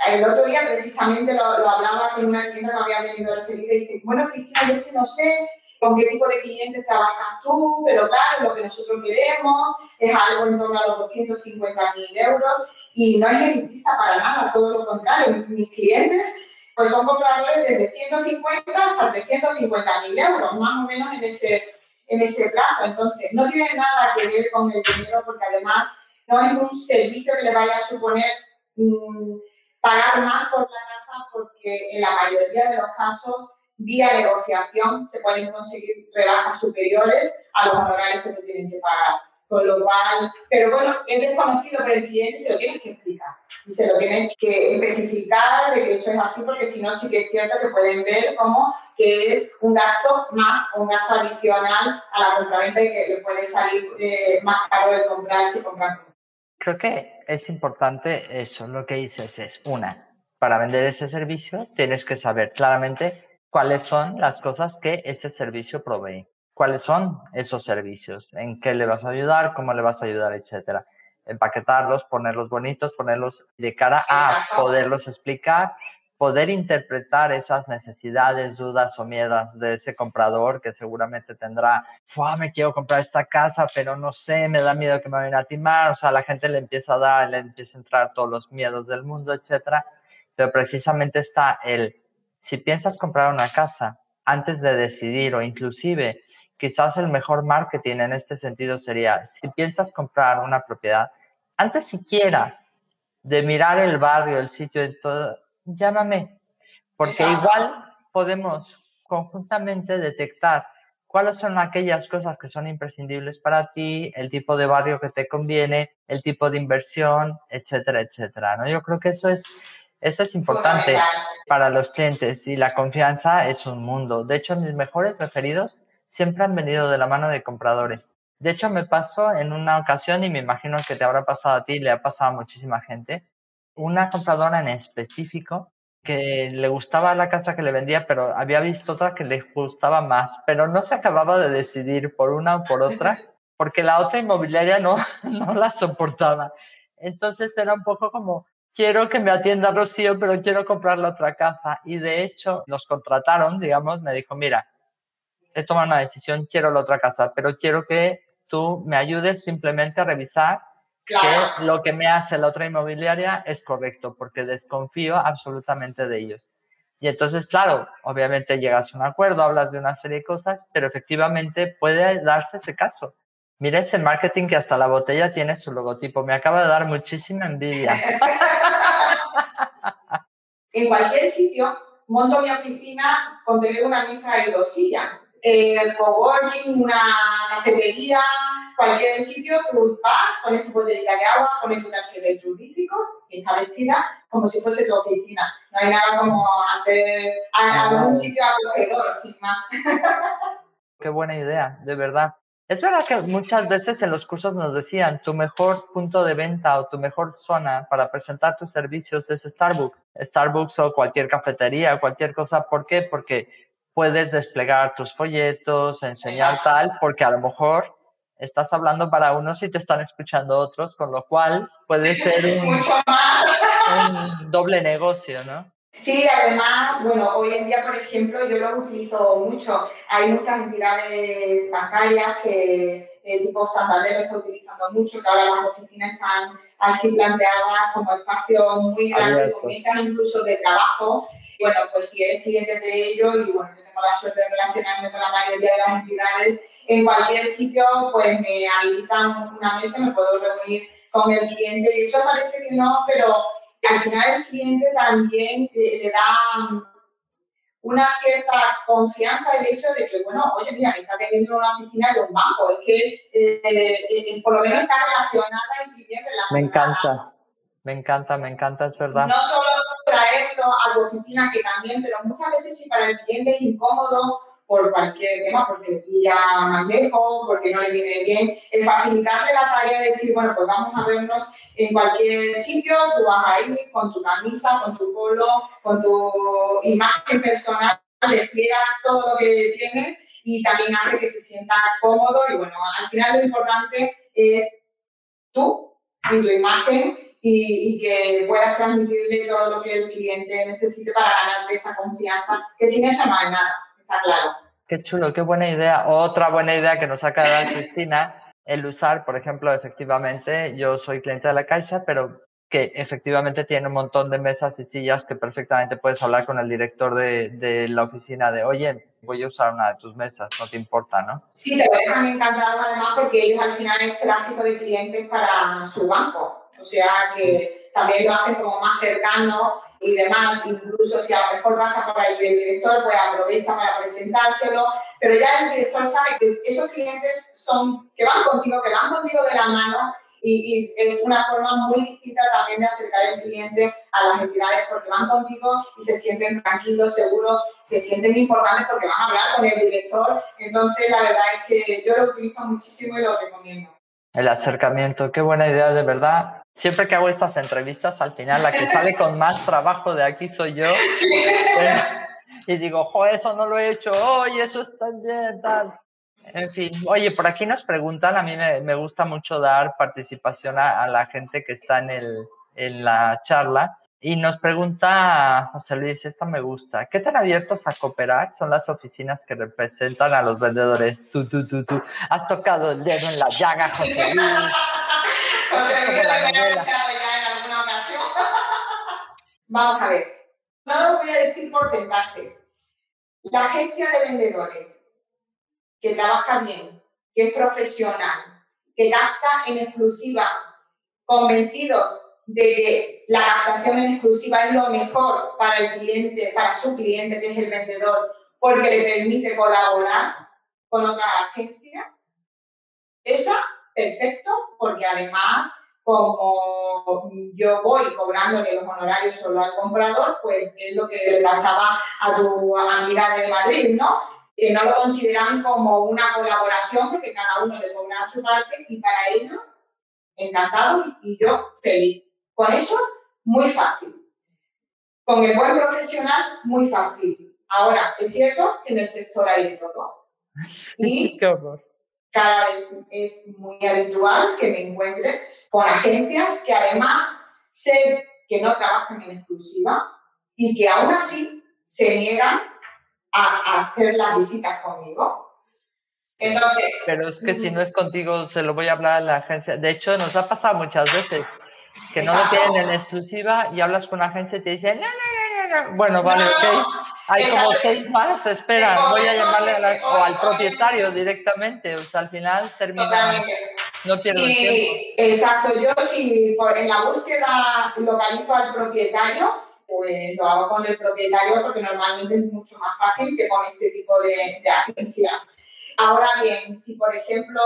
El otro día precisamente lo, lo hablaba con una clienta que había venido referida y dice, bueno, Cristina, yo es que no sé con qué tipo de clientes trabajas tú, pero claro, lo que nosotros queremos es algo en torno a los 250 mil euros y no es elitista para nada, todo lo contrario. Mis clientes pues son compradores desde 150 hasta 350 mil euros, más o menos en ese, en ese plazo. Entonces, no tiene nada que ver con el dinero porque además no es un servicio que le vaya a suponer mm, pagar más por la casa porque en la mayoría de los casos vía negociación se pueden conseguir rebajas superiores a los honorarios que te tienen que pagar. Con lo cual, pero bueno, es desconocido por el cliente se lo tienes que explicar. Y se lo tienes que especificar de que eso es así, porque si no, sí que es cierto que pueden ver como que es un gasto más, un gasto adicional a la compraventa y que le puede salir eh, más caro el comprar si compran. Creo que es importante eso, lo que dices es, una, para vender ese servicio tienes que saber claramente cuáles son las cosas que ese servicio provee, cuáles son esos servicios, en qué le vas a ayudar, cómo le vas a ayudar, etcétera. Empaquetarlos, ponerlos bonitos, ponerlos de cara a poderlos explicar, poder interpretar esas necesidades, dudas o miedos de ese comprador que seguramente tendrá, me quiero comprar esta casa, pero no sé, me da miedo que me vayan a timar, o sea, la gente le empieza a dar, le empieza a entrar todos los miedos del mundo, etcétera. Pero precisamente está el si piensas comprar una casa antes de decidir o inclusive quizás el mejor marketing en este sentido sería, si piensas comprar una propiedad, antes siquiera de mirar el barrio, el sitio y todo, llámame, porque igual podemos conjuntamente detectar cuáles son aquellas cosas que son imprescindibles para ti, el tipo de barrio que te conviene, el tipo de inversión, etcétera, etcétera. ¿no? Yo creo que eso es, eso es importante para los clientes y la confianza es un mundo. De hecho, mis mejores referidos siempre han venido de la mano de compradores. De hecho, me pasó en una ocasión y me imagino que te habrá pasado a ti, le ha pasado a muchísima gente, una compradora en específico que le gustaba la casa que le vendía, pero había visto otra que le gustaba más, pero no se acababa de decidir por una o por otra, porque la otra inmobiliaria no, no la soportaba. Entonces era un poco como, quiero que me atienda Rocío, pero quiero comprar la otra casa. Y de hecho nos contrataron, digamos, me dijo, mira, he tomado una decisión, quiero la otra casa, pero quiero que tú me ayudes simplemente a revisar que lo que me hace la otra inmobiliaria es correcto, porque desconfío absolutamente de ellos. Y entonces, claro, obviamente llegas a un acuerdo, hablas de una serie de cosas, pero efectivamente puede darse ese caso. Mira ese marketing que hasta la botella tiene su logotipo. Me acaba de dar muchísima envidia. en cualquier sitio, monto mi oficina con tener una mesa y dos sillas. El coworking, una cafetería, cualquier sitio, tú vas, pones tu botellita de agua, pones tu tarjeta de turísticos y está vestida como si fuese tu oficina. No hay nada como hacer algún sitio acogedor, sin más. Qué buena idea, de verdad. Es verdad que muchas veces en los cursos nos decían, tu mejor punto de venta o tu mejor zona para presentar tus servicios es Starbucks. Starbucks o cualquier cafetería, cualquier cosa. ¿Por qué? Porque puedes desplegar tus folletos, enseñar tal, porque a lo mejor estás hablando para unos y te están escuchando otros, con lo cual puede ser un, un doble negocio, ¿no? Sí, además, bueno, hoy en día, por ejemplo, yo lo utilizo mucho. Hay muchas entidades bancarias que el tipo Santander lo está utilizando mucho, que ahora las oficinas están así planteadas como espacios muy grandes, con mesas incluso de trabajo. Bueno, pues si eres cliente de ellos, y bueno, yo tengo la suerte de relacionarme con la mayoría de las entidades, en cualquier sitio, pues me habilitan una mesa, me puedo reunir con el cliente. Y eso parece que no, pero al final el cliente también le, da mm, una cierta confianza el hecho de que, bueno, oye, mira, me está teniendo una oficina de un banco, es que eh, eh, eh, por lo menos está relacionada y bien relacionada. Me encanta, me encanta, me encanta, es verdad. No solo traerlo a tu oficina, que también, pero muchas veces si para el cliente es incómodo por cualquier tema, porque le pilla más lejos, porque no le viene bien, el facilitarle la tarea de decir, bueno, pues vamos a vernos en cualquier sitio, tú vas ahí con tu camisa, con tu polo, con tu imagen personal, despliegas todo lo que tienes y también hace que se sienta cómodo y bueno, al final lo importante es tú y tu imagen y, y, que puedas transmitirle todo lo que el cliente necesite para ganarte esa confianza, que sin eso no hay nada claro. Qué chulo, qué buena idea. Otra buena idea que nos acaba de dar Cristina, el usar, por ejemplo, efectivamente, yo soy cliente de la Caixa, pero que efectivamente tiene un montón de mesas y sillas que perfectamente puedes hablar con el director de, de, la oficina de, oye, voy a usar una de tus mesas, no te importa, ¿no? Sí, te lo dejan encantado además porque ellos al final es tráfico de clientes para su banco. O sea que también lo hacen como más cercano y demás, incluso si a lo mejor pasa por ahí el director, pues aprovecha para presentárselo, pero ya el director sabe que esos clientes son, que van contigo, que van contigo de la mano y, es una forma muy distinta también de acercar al cliente a las entidades porque van contigo y se sienten tranquilos, seguros, se sienten importantes porque van a hablar con el director. Entonces, la verdad es que yo lo utilizo muchísimo y lo recomiendo. El acercamiento, qué buena idea, de verdad. Siempre que hago estas entrevistas, al final la que sale con más trabajo de aquí soy yo. Eh, y digo, jo, eso no lo he hecho, oye, eso está bien, tal. En fin, oye, por aquí nos preguntan, a mí me, me gusta mucho dar participación a, a, la gente que está en, el, en la charla. Y nos pregunta José Luis, esta me gusta, ¿qué tan abiertos a cooperar son las oficinas que representan a los vendedores? Tú, tú, tú, tú, has tocado el dedo en la llaga, José Luis. O sea, que lo he escuchado ya en alguna ocasión. Vamos a ver. No voy a decir porcentajes. La agencia de vendedores que trabaja bien, que es profesional, que capta en exclusiva, convencidos de que la captación en exclusiva es lo mejor para el cliente, para su cliente, que es el vendedor, porque le permite colaborar, con otra agencia, esa, perfecto, porque además como yo voy cobrándole los honorarios solo al comprador, pues es lo que le pasaba a tu amiga de Madrid, ¿no? Que no lo consideran como una colaboración porque cada uno le cobra su parte y para ellos, encantado y yo feliz. Con eso, muy fácil. Con el buen profesional, muy fácil. Ahora, es cierto que en el sector hay de todo. Y Qué horror. Cada vez es muy habitual que me encuentre con agencias que además sé que no trabajan en exclusiva y que aún así se niegan a, a hacer las visitas conmigo. Entonces, Pero es que si no es contigo, se lo voy a hablar a la agencia. De hecho, nos ha pasado muchas veces que no lo tienen en exclusiva y hablas con una agencia y te dicen, no, no, no, no, no. Bueno, vale, No, ok. Hay como seis más, espera, voy a llamarle a la- te o al propietario directamente. O sea, al final termina, totalmente. no pierdo el tiempo. Sí, exacto. Yo si por- en la búsqueda localizo al propietario, pues lo hago con el propietario porque normalmente es mucho más fácil que con este tipo de, de agencias. Ahora bien, si por ejemplo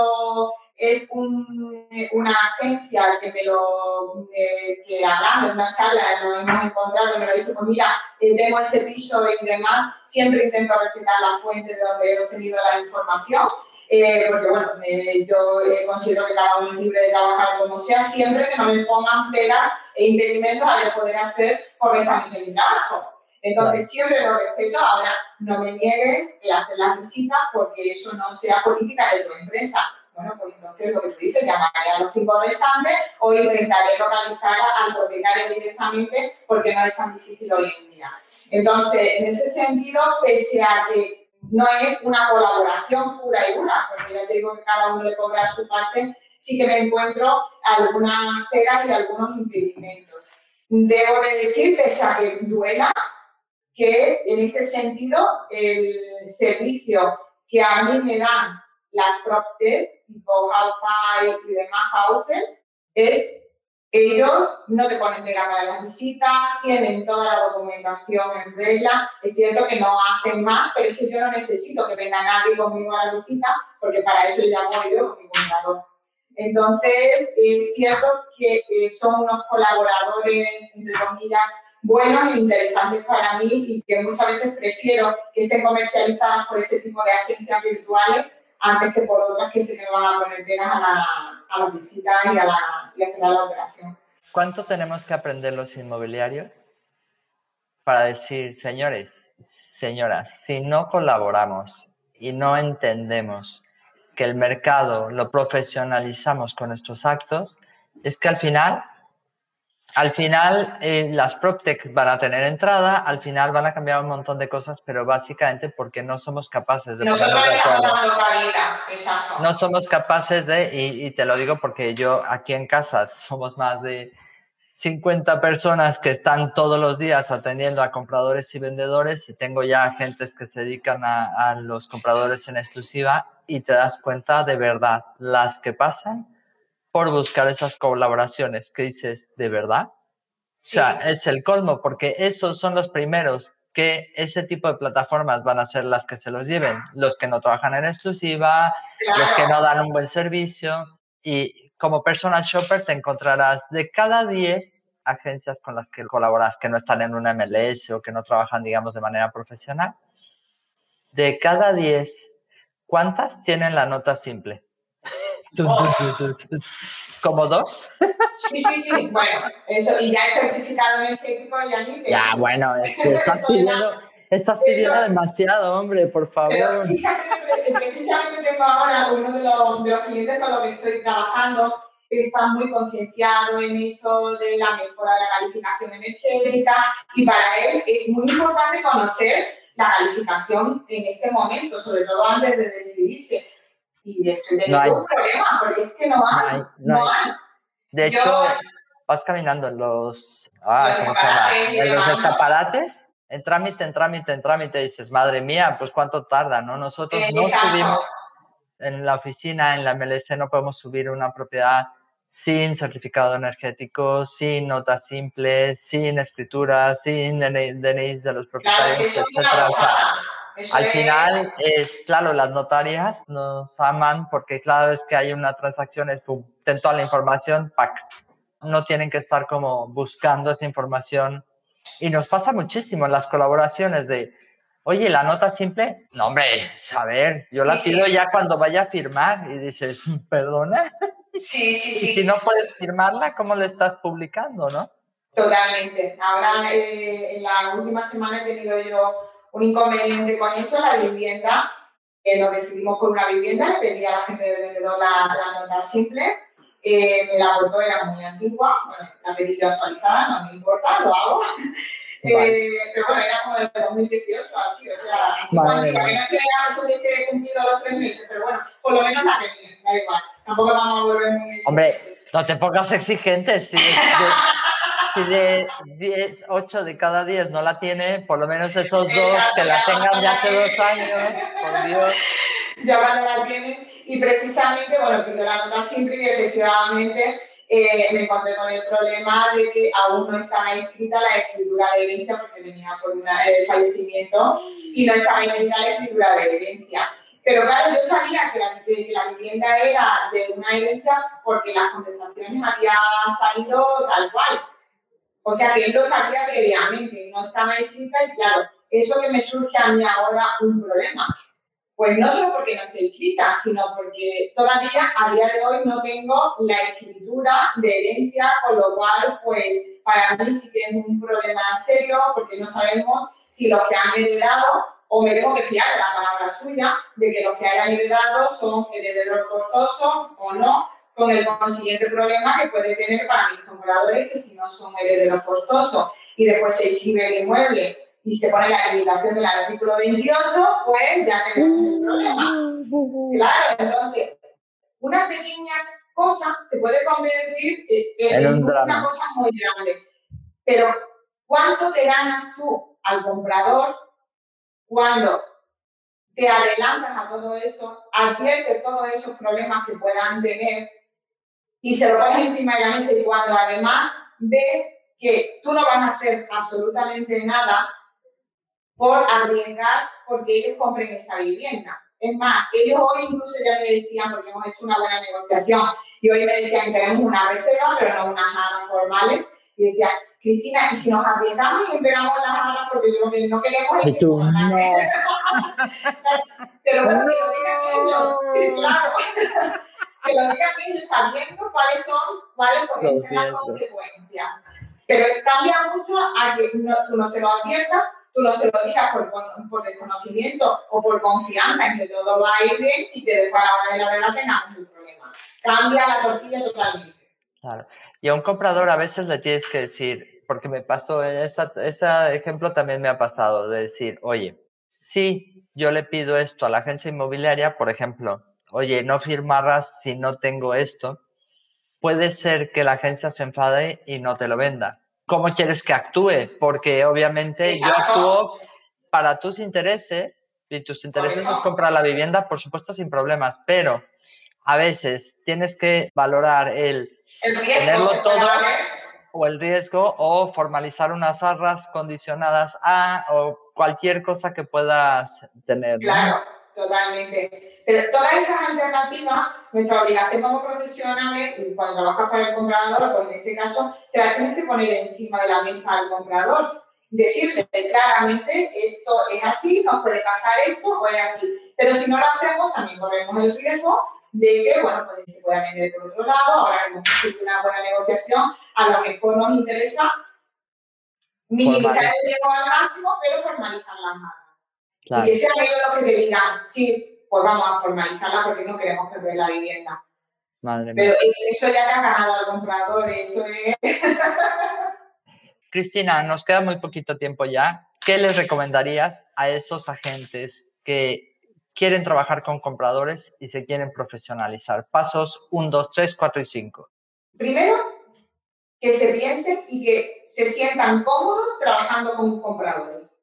es un- una agencia que me lo, eh, que hablando en una charla nos hemos encontrado, me lo dicho, pues mira, eh, tengo este piso y demás, siempre intento respetar la fuente de donde he obtenido la información, eh, porque bueno, eh, yo eh, considero que cada uno es libre de trabajar como sea, siempre que no me pongan pegas e impedimentos a poder hacer correctamente mi trabajo. Entonces, siempre lo respeto. Ahora, no me niegues el hacer las visitas porque eso no sea política de tu empresa. Bueno, pues entonces lo que tú dices, llamaré a los cinco restantes o intentaré localizar al propietario directamente porque no es tan difícil hoy en día. Entonces, en ese sentido, pese a que no es una colaboración pura y dura, porque ya te digo que cada uno le cobra su parte, sí que me encuentro algunas pegas y algunos impedimentos. Debo de decir, pese a que duela, que en este sentido el servicio que a mí me dan las PropTech, tipo Housefy y demás houses, es ellos no te ponen pega para las visitas, tienen toda la documentación en regla. Es cierto que no hacen más, pero es que yo no necesito que venga nadie conmigo a la visita, porque para eso ya voy yo con mi comprador. Entonces, es cierto que eh, son unos colaboradores, entre comillas, buenos e interesantes para mí y que muchas veces prefiero que estén comercializadas por ese tipo de agencias virtuales antes que por otras que se me van a poner pegas a, la, a visitas y a, la, y a la operación. ¿Cuánto tenemos que aprender los inmobiliarios para decir, señores, señoras, si no colaboramos y no entendemos que el mercado lo profesionalizamos con nuestros actos, es que al final, al final eh, las PropTech van a tener entrada, al final van a cambiar un montón de cosas, pero básicamente porque no somos capaces de Nosotros estamos dando cabida, exacto. No somos capaces de, y, y te lo digo porque yo aquí en casa somos más de 50 personas que están todos los días atendiendo a compradores y vendedores y tengo ya agentes que se dedican a, a los compradores en exclusiva y te das cuenta de verdad las que pasan por buscar esas colaboraciones que dices, ¿de verdad? Sí. O sea, es el colmo, porque esos son los primeros que ese tipo de plataformas van a ser las que se los lleven, los que no trabajan en exclusiva, los que no dan un buen servicio. Y como personal shopper te encontrarás de cada 10 agencias con las que colaboras que no están en una MLS o que no trabajan, digamos, de manera profesional. De cada 10, ¿cuántas tienen la nota simple? ¿Como dos? Sí, sí, sí. Bueno, eso, y ya el certificado energético ya ni te Ya, bueno, es que estás pidiendo, estás pidiendo eso- demasiado, hombre, por Pero favor. fíjate que pre- precisamente tengo ahora uno de los, de los clientes con los que estoy trabajando que está muy concienciado en eso de la mejora de la calificación energética y para él es muy importante conocer la calificación en este momento, sobre todo antes de decidirse. Y estoy teniendo No un problema porque es que no hay, hay, no, hay. De Yo- hecho, vas caminando en los, ah, Los ¿cómo se llama? En escaparates, en trámite, en trámite, en trámite, dices, madre mía, pues cuánto tarda, ¿no? Nosotros no Exacto. subimos en la oficina, en la MLS, no podemos subir una propiedad sin certificado energético, sin notas simples, sin escritura, sin DNI DNIs de los propietarios, etcétera. O sea, Al final es, claro, las notarias nos aman porque cada vez que hay una transacción es pum, ten toda la información, pack. No tienen que estar como buscando esa información. Y nos pasa muchísimo en las colaboraciones de, oye, la nota simple, no hombre, a ver, yo la pido ya cuando vaya a firmar y dices, perdona. Sí, sí, sí. Y si no puedes firmarla, ¿cómo la estás publicando, no? Totalmente. Ahora, eh, en la última semana he tenido yo un inconveniente con eso, la vivienda. Eh, nos decidimos por una vivienda, le pedí a la gente del vendedor la, la nota simple. Eh, me la aportó, era muy antigua, bueno, la pedí yo actualizada, no me importa, lo hago. Eh, pero bueno, era como del 2018, así, o sea, antigua, antigua, que no es que ya hubiese cumplido los tres meses, pero bueno, por lo menos la tenía, da igual. Tampoco vamos a volver muy... Hombre, no te pongas exigente, sí si de 10, 8 de cada 10 no la tiene, por lo menos esos dos que la tengan de hace dos años, por Dios. Ya van la tienen. Y precisamente, bueno, pido la nota simple y efectivamente eh, me encontré con el problema de que aún no estaba inscrita la escritura de herencia porque venía por una, el fallecimiento y no estaba inscrita la escritura de herencia. Pero claro, yo sabía que la, que la, vivienda era de una herencia porque las conversaciones habían salido tal cual. O sea que él lo sabía previamente, no estaba escrita y claro, eso que me surge a mí ahora un problema. Pues no solo porque no esté escrita, sino porque todavía a día de hoy no tengo la escritura de herencia, con lo cual, pues para mí sí que es un problema serio porque no sabemos si los que han heredado, o me tengo que fiar de la palabra suya, de que los que hayan heredado son herederos forzosos o no, con el consiguiente problema que puede tener para mis compradores que si no son herederos forzosos y después se inscribe el inmueble y se pone la limitación del artículo 28, pues ya tenemos el problema. Claro, entonces, una pequeña cosa se puede convertir en, una cosa muy grande. Pero, ¿cuánto te ganas tú al comprador cuando te adelantas a todo eso, adviertes todos esos problemas que puedan tener y se lo pones encima de la mesa y cuando además ves que tú no vas a hacer absolutamente nada por arriesgar porque ellos compren esa vivienda. Es más, ellos hoy incluso ya me decían, porque hemos hecho una buena negociación, y hoy me decían que tenemos una reserva, pero no unas arras formales, y decían, Cristina, ¿y si nos arriesgamos y entregamos las arras porque lo que no queremos es que... No. pero bueno, que lo digan ellos, claro que lo digan ellos sabiendo cuáles son, cuáles pueden ser las consecuencias. Pero cambia mucho a que no, tú no se lo adviertas, tú no se lo digas por, por, desconocimiento o por confianza en que todo va a ir bien y que después a la hora de la verdad tengamos un problema. Cambia la tortilla totalmente. Claro. Y a un comprador a veces le tienes que decir, porque me pasó, esa, ese ejemplo también me ha pasado, de decir, oye, si yo le pido esto a la agencia inmobiliaria, por ejemplo, oye, no firmarás si no tengo esto, puede ser que la agencia se enfade y no te lo venda. ¿Cómo quieres que actúe? Porque obviamente yo actúo para tus intereses y tus intereses es comprar la vivienda, por supuesto, sin problemas, pero a veces tienes que valorar el, tenerlo todo o el riesgo o formalizar unas arras condicionadas a o cualquier cosa que puedas tener. Claro. Totalmente. Pero todas esas alternativas, nuestra obligación como profesionales, cuando trabajas para el comprador, pues en este caso, se las tienes que poner encima de la mesa al comprador. Decirle claramente, esto es así, nos puede pasar esto o es así. Pero si no lo hacemos, también corremos el riesgo de que, bueno, pues se pueda vender por otro lado. Ahora que hemos conseguido una buena negociación, a lo mejor nos interesa minimizar el riesgo al máximo, pero formalizar las marcas. Y que sea ellos los que te digan, sí, pues vamos a formalizarla porque no queremos perder la vivienda. Madre Pero eso, ya te ha ganado al comprador, eso es... Cristina, nos queda muy poquito tiempo ya. ¿Qué les recomendarías a esos agentes que quieren trabajar con compradores y se quieren profesionalizar? Pasos 1, 2, 3, 4 y 5. Primero, que se piensen y que se sientan cómodos trabajando con compradores.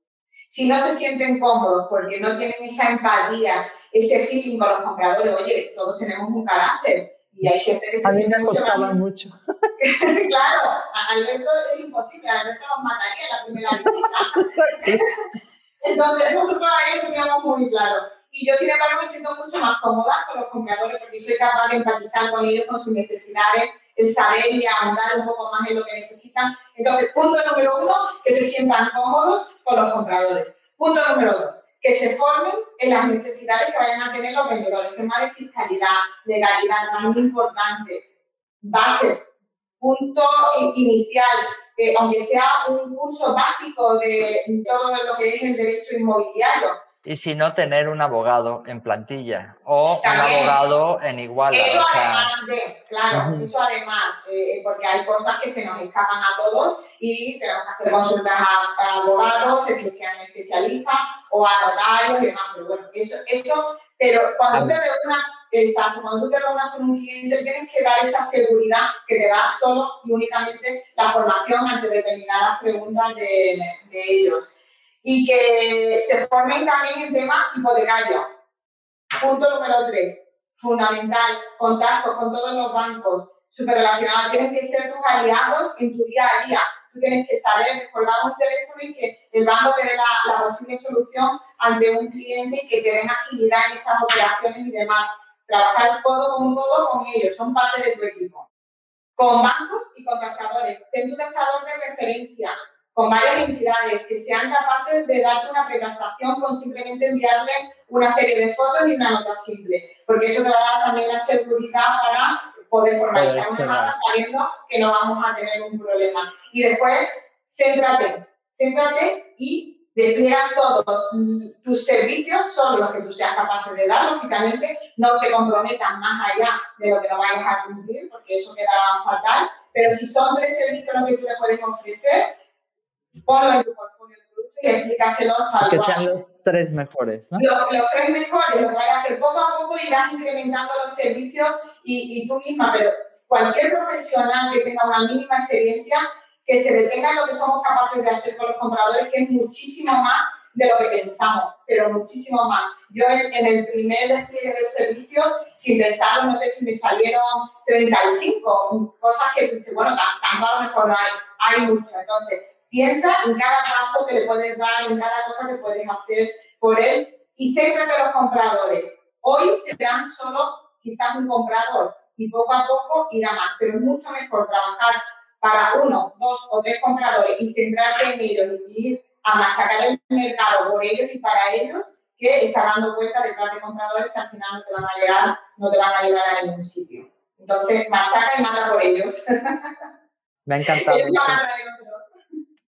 Si no se sienten cómodos porque no tienen esa empatía, ese feeling con los compradores, oye, todos tenemos un carácter y hay gente que se a siente mí me mucho, mucho. claro, a Alberto es imposible, Alberto nos mataría en la primera visita. Entonces, nosotros ahí lo teníamos muy claro. Y yo, sin embargo, me siento mucho más cómoda con los compradores porque soy capaz de empatizar con ellos, con sus necesidades, el saber y ahondar un poco más en lo que necesitan. Entonces, punto número uno, que se sientan cómodos con los compradores. Punto número dos, que se formen en las necesidades que vayan a tener los vendedores, temas de fiscalidad, legalidad, tan importante, base, punto inicial, eh, aunque sea un curso básico de todo lo que es el derecho inmobiliario, y si no, tener un abogado en plantilla o un abogado en igualdad. Eso además de, claro, eso además, eh, porque hay cosas que se nos escapan a todos y tenemos que hacer consultas a, abogados que sean especialistas o a notarios y demás. Pero bueno, eso, eso pero cuando tú te reúnas, exacto, cuando tú te reúnas con un cliente, tienes que dar esa seguridad que te da solo y únicamente la formación ante determinadas preguntas de, de ellos y que se formen también en temas hipotecarios. Punto número tres, fundamental, contacto con todos los bancos súper relacionados. Tienen que ser tus aliados en tu día a día. Tú tienes que saber descolgar un teléfono y que el banco te dé la, la posible solución ante un cliente y que te den agilidad en esas operaciones y demás. Trabajar codo con codo con ellos, son parte de tu equipo. Con bancos y con tasadores. Ten tu tasador de referencia con varias entidades que sean capaces de darte una pretasación con simplemente enviarle una serie de fotos y una nota simple, porque eso te va a dar también la seguridad para poder formalizar una demanda sabiendo que no vamos a tener un problema. Y después, céntrate, céntrate y despliega todos tus servicios, son los que tú seas capaz de dar, lógicamente, no te comprometas más allá de lo que no vayas a cumplir, porque eso queda fatal, pero si son tres servicios los que tú le puedes ofrecer, ponlo en tu portfolio de productos y explícaselo tal Que sean los tres mejores, ¿no? Los, tres mejores, lo que vayas a hacer poco a poco irás incrementando los servicios y, y, tú misma, pero cualquier profesional que tenga una mínima experiencia, que se detenga en lo que somos capaces de hacer con los compradores, que es muchísimo más de lo que pensamos, pero muchísimo más. Yo en, el primer despliegue de servicios, sin pensarlo, no sé si me salieron 35, cosas que bueno, tanto a lo mejor no hay, hay mucho. Entonces, Piensa en cada paso que le puedes dar, en cada cosa que puedes hacer por él y céntrate en los compradores. Hoy serán solo quizás un comprador y poco a poco irá más, pero es mucho mejor trabajar para uno, dos o tres compradores y centrarte en ellos y ir a machacar el mercado por ellos y para ellos que estar dando vueltas detrás de compradores que al final no te van a llegar, no te van a llevar a ningún sitio. Entonces, machaca y mata por ellos. Me ha encantado.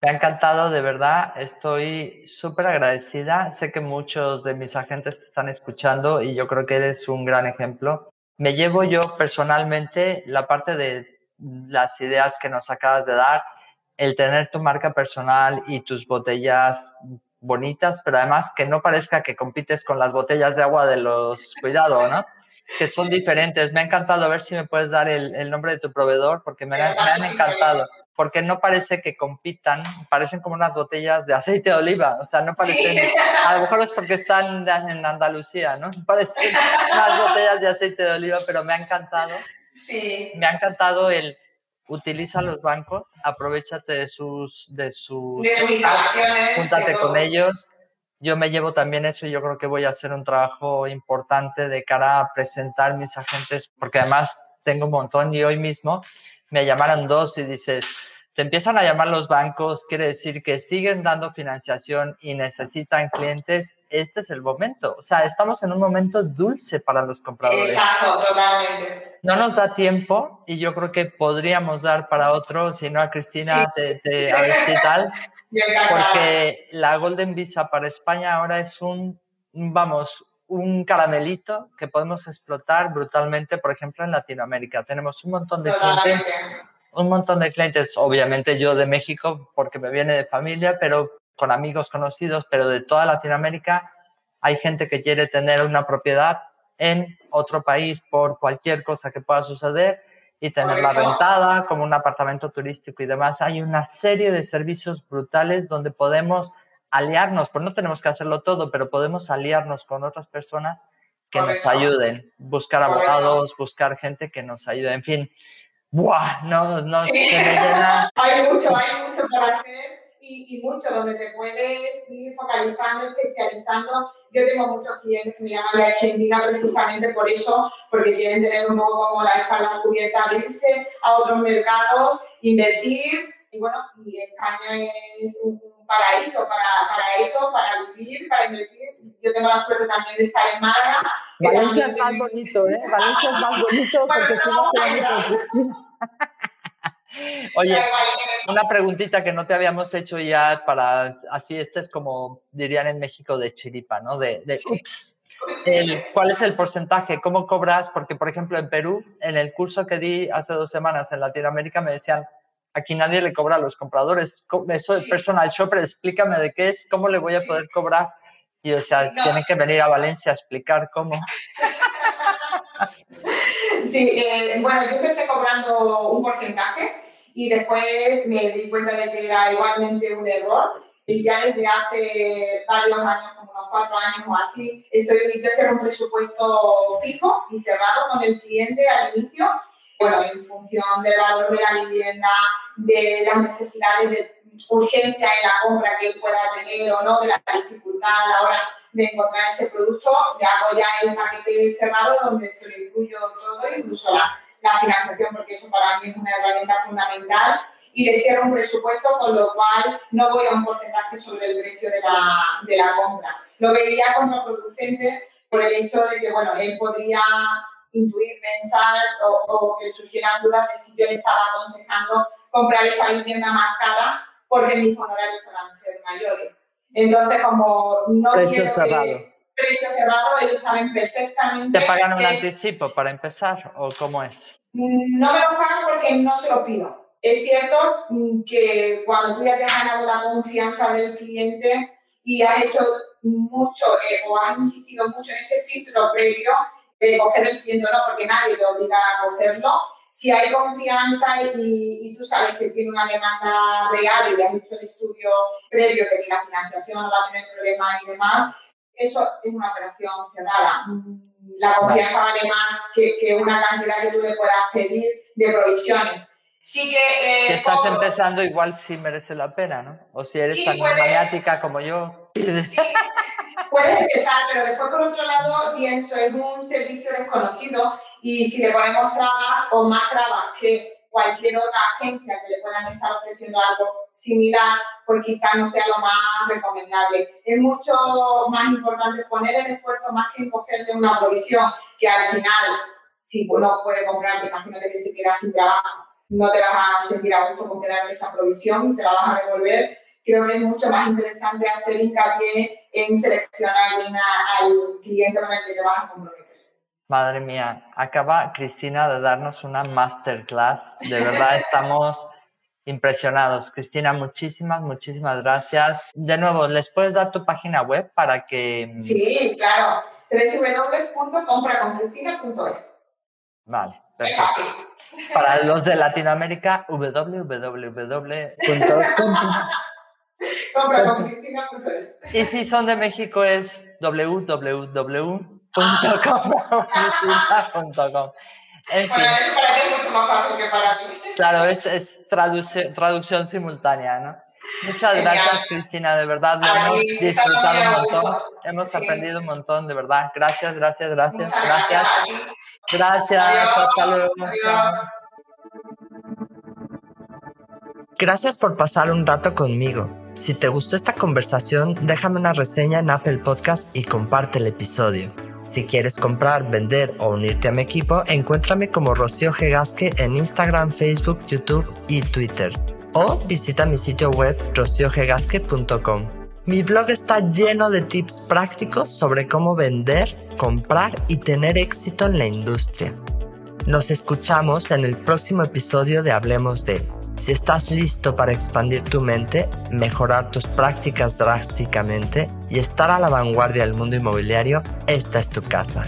Me ha encantado, de verdad. Estoy súper agradecida. Sé que muchos de mis agentes te están escuchando y yo creo que eres un gran ejemplo. Me llevo yo personalmente la parte de las ideas que nos acabas de dar, el tener tu marca personal y tus botellas bonitas, pero además que no parezca que compites con las botellas de agua de los cuidado, ¿no? Que son diferentes. Me ha encantado. A ver si me puedes dar el, nombre de tu proveedor porque me, me han encantado porque no parece que compitan, parecen como unas botellas de aceite de oliva, o sea, no parecen, a lo mejor es porque están en Andalucía, ¿no? Parecen unas botellas de aceite de oliva, pero me ha encantado. Sí. Me ha encantado el utiliza los bancos, aprovechate de sus de sus, de sus instalaciones, júntate con ellos. Yo me llevo también eso y yo creo que voy a hacer un trabajo importante de cara a presentar mis agentes, porque además tengo un montón y hoy mismo me llamaron dos y dices, te empiezan a llamar los bancos, quiere decir que siguen dando financiación y necesitan clientes, este es el momento. O sea, estamos en un momento dulce para los compradores. Exacto, totalmente. No nos da tiempo y yo creo que podríamos dar para otro, si no a Cristina, te, a ver si tal. Porque la Golden Visa para España ahora es un, vamos, un caramelito que podemos explotar brutalmente, por ejemplo, en Latinoamérica. Tenemos un montón de clientes, un montón de clientes, obviamente yo de México, porque me viene de familia, pero con amigos conocidos, pero de toda Latinoamérica hay gente que quiere tener una propiedad en otro país por cualquier cosa que pueda suceder y tenerla rentada como un apartamento turístico y demás. Hay una serie de servicios brutales donde podemos aliarnos, pues no tenemos que hacerlo todo, pero podemos aliarnos con otras personas que nos ayuden, buscar abogados, buscar gente que nos ayude, en fin. ¡Buah! No, no, sí. hay mucho, hay mucho para hacer y, y mucho, donde te puedes ir focalizando, especializando. Yo tengo muchos clientes que me llaman de Argentina precisamente por eso, porque quieren tener un poco como la espalda cubierta, abrirse a otros mercados, invertir. Y bueno, y España es un paraíso para, para eso, para vivir, para invertir. Yo tengo la suerte también de estar en Málaga. Valencia es más bonito, ¿eh? Valencia es más bonito porque si no se Oye, una preguntita que no te habíamos hecho ya para, así este es como dirían en México de chiripa, ¿no? De, de ups. ¿Cuál es el porcentaje? ¿Cómo cobras? Porque, por ejemplo, en Perú, en el curso que di hace dos semanas en Latinoamérica, me decían, aquí nadie le cobra a los compradores. Eso de personal shopper, explícame de qué es, cómo le voy a poder cobrar. Y o sea, tienen que venir a Valencia a explicar cómo. Sí, eh, bueno, yo empecé cobrando un porcentaje y después me di cuenta de que era igualmente un error y ya desde hace varios años, como unos cuatro años o así, estoy a hacer un presupuesto fijo y cerrado con el cliente al inicio, bueno, en función del valor de la vivienda, de las necesidades de urgencia en la compra que él pueda tener o no, de la dificultad a la hora de encontrar ese producto, le hago ya el paquete cerrado donde se lo incluyo todo, incluso la, la financiación, porque eso para mí es una herramienta fundamental, y le cierro un presupuesto, con lo cual no voy a un porcentaje sobre el precio de la, de la compra. Lo vería contraproducente por el hecho de que, bueno, él podría intuir, pensar o, o que surgieran dudas de si yo le estaba aconsejando comprar esa vivienda más cara porque mis honorarios puedan ser mayores. Entonces, como no precio cerrado. precio cerrado, ellos saben perfectamente. ¿Te pagan un anticipo para empezar o cómo es? No me lo pagan porque no se lo pido. Es cierto mm, que cuando tú ya te has ganado la confianza del cliente y has hecho mucho eh, o has insistido mucho en ese filtro previo de coger el cliente o no, porque nadie te obliga a cogerlo, si hay confianza y, tú sabes que tiene una demanda real y le has hecho el estudio previo de que la financiación no va a tener problemas y demás, eso es una operación cerrada. La confianza vale más que, una cantidad que tú le puedas pedir de provisiones. Sí que... Eh, si estás empezando, igual sí merece la pena, ¿no? O si eres tan maniática como yo. Sí, puedes empezar, pero después, por otro lado, pienso, es un servicio desconocido y si le ponemos trabas o más trabas que cualquier otra agencia que le puedan estar ofreciendo algo similar, pues quizás no sea lo más recomendable. Es mucho más importante poner el esfuerzo más que en una provisión que al final, si uno puede comprar, imagínate que se queda sin trabajo, no te vas a sentir a gusto con quedarte esa provisión y se la vas a devolver. Creo que es mucho más interesante hacer hincapié en seleccionar bien al cliente con el que te vas a comprometer. Madre mía, acaba Cristina de darnos una masterclass. De verdad estamos impresionados. Cristina, muchísimas, muchísimas gracias. De nuevo, ¿les puedes dar tu página web para que... Mm, sí, claro. www.compraconcristina.es. Vale, perfecto. Para los de Latinoamérica, www.compraconcristina.es. Y si son de México es www .com. En bueno, eso para ti es mucho más fácil que para mí. Claro, es, es traducción simultánea, ¿no? Muchas gracias, Cristina, de verdad, lo hemos disfrutado un montón, hemos aprendido un montón, de verdad. Gracias, gracias, gracias, gracias. Gracias, hasta luego. Gracias por pasar un rato conmigo. Si te gustó esta conversación, déjame una reseña en Apple Podcast y comparte el episodio. Si quieres comprar, vender o unirte a mi equipo, encuéntrame como Rocío Gegasque en Instagram, Facebook, YouTube y Twitter. O visita mi sitio web rociogegasque.com. Mi blog está lleno de tips prácticos sobre cómo vender, comprar y tener éxito en la industria. Nos escuchamos en el próximo episodio de Hablemos de si estás listo para expandir tu mente, mejorar tus prácticas drásticamente y estar a la vanguardia del mundo inmobiliario, esta es tu casa.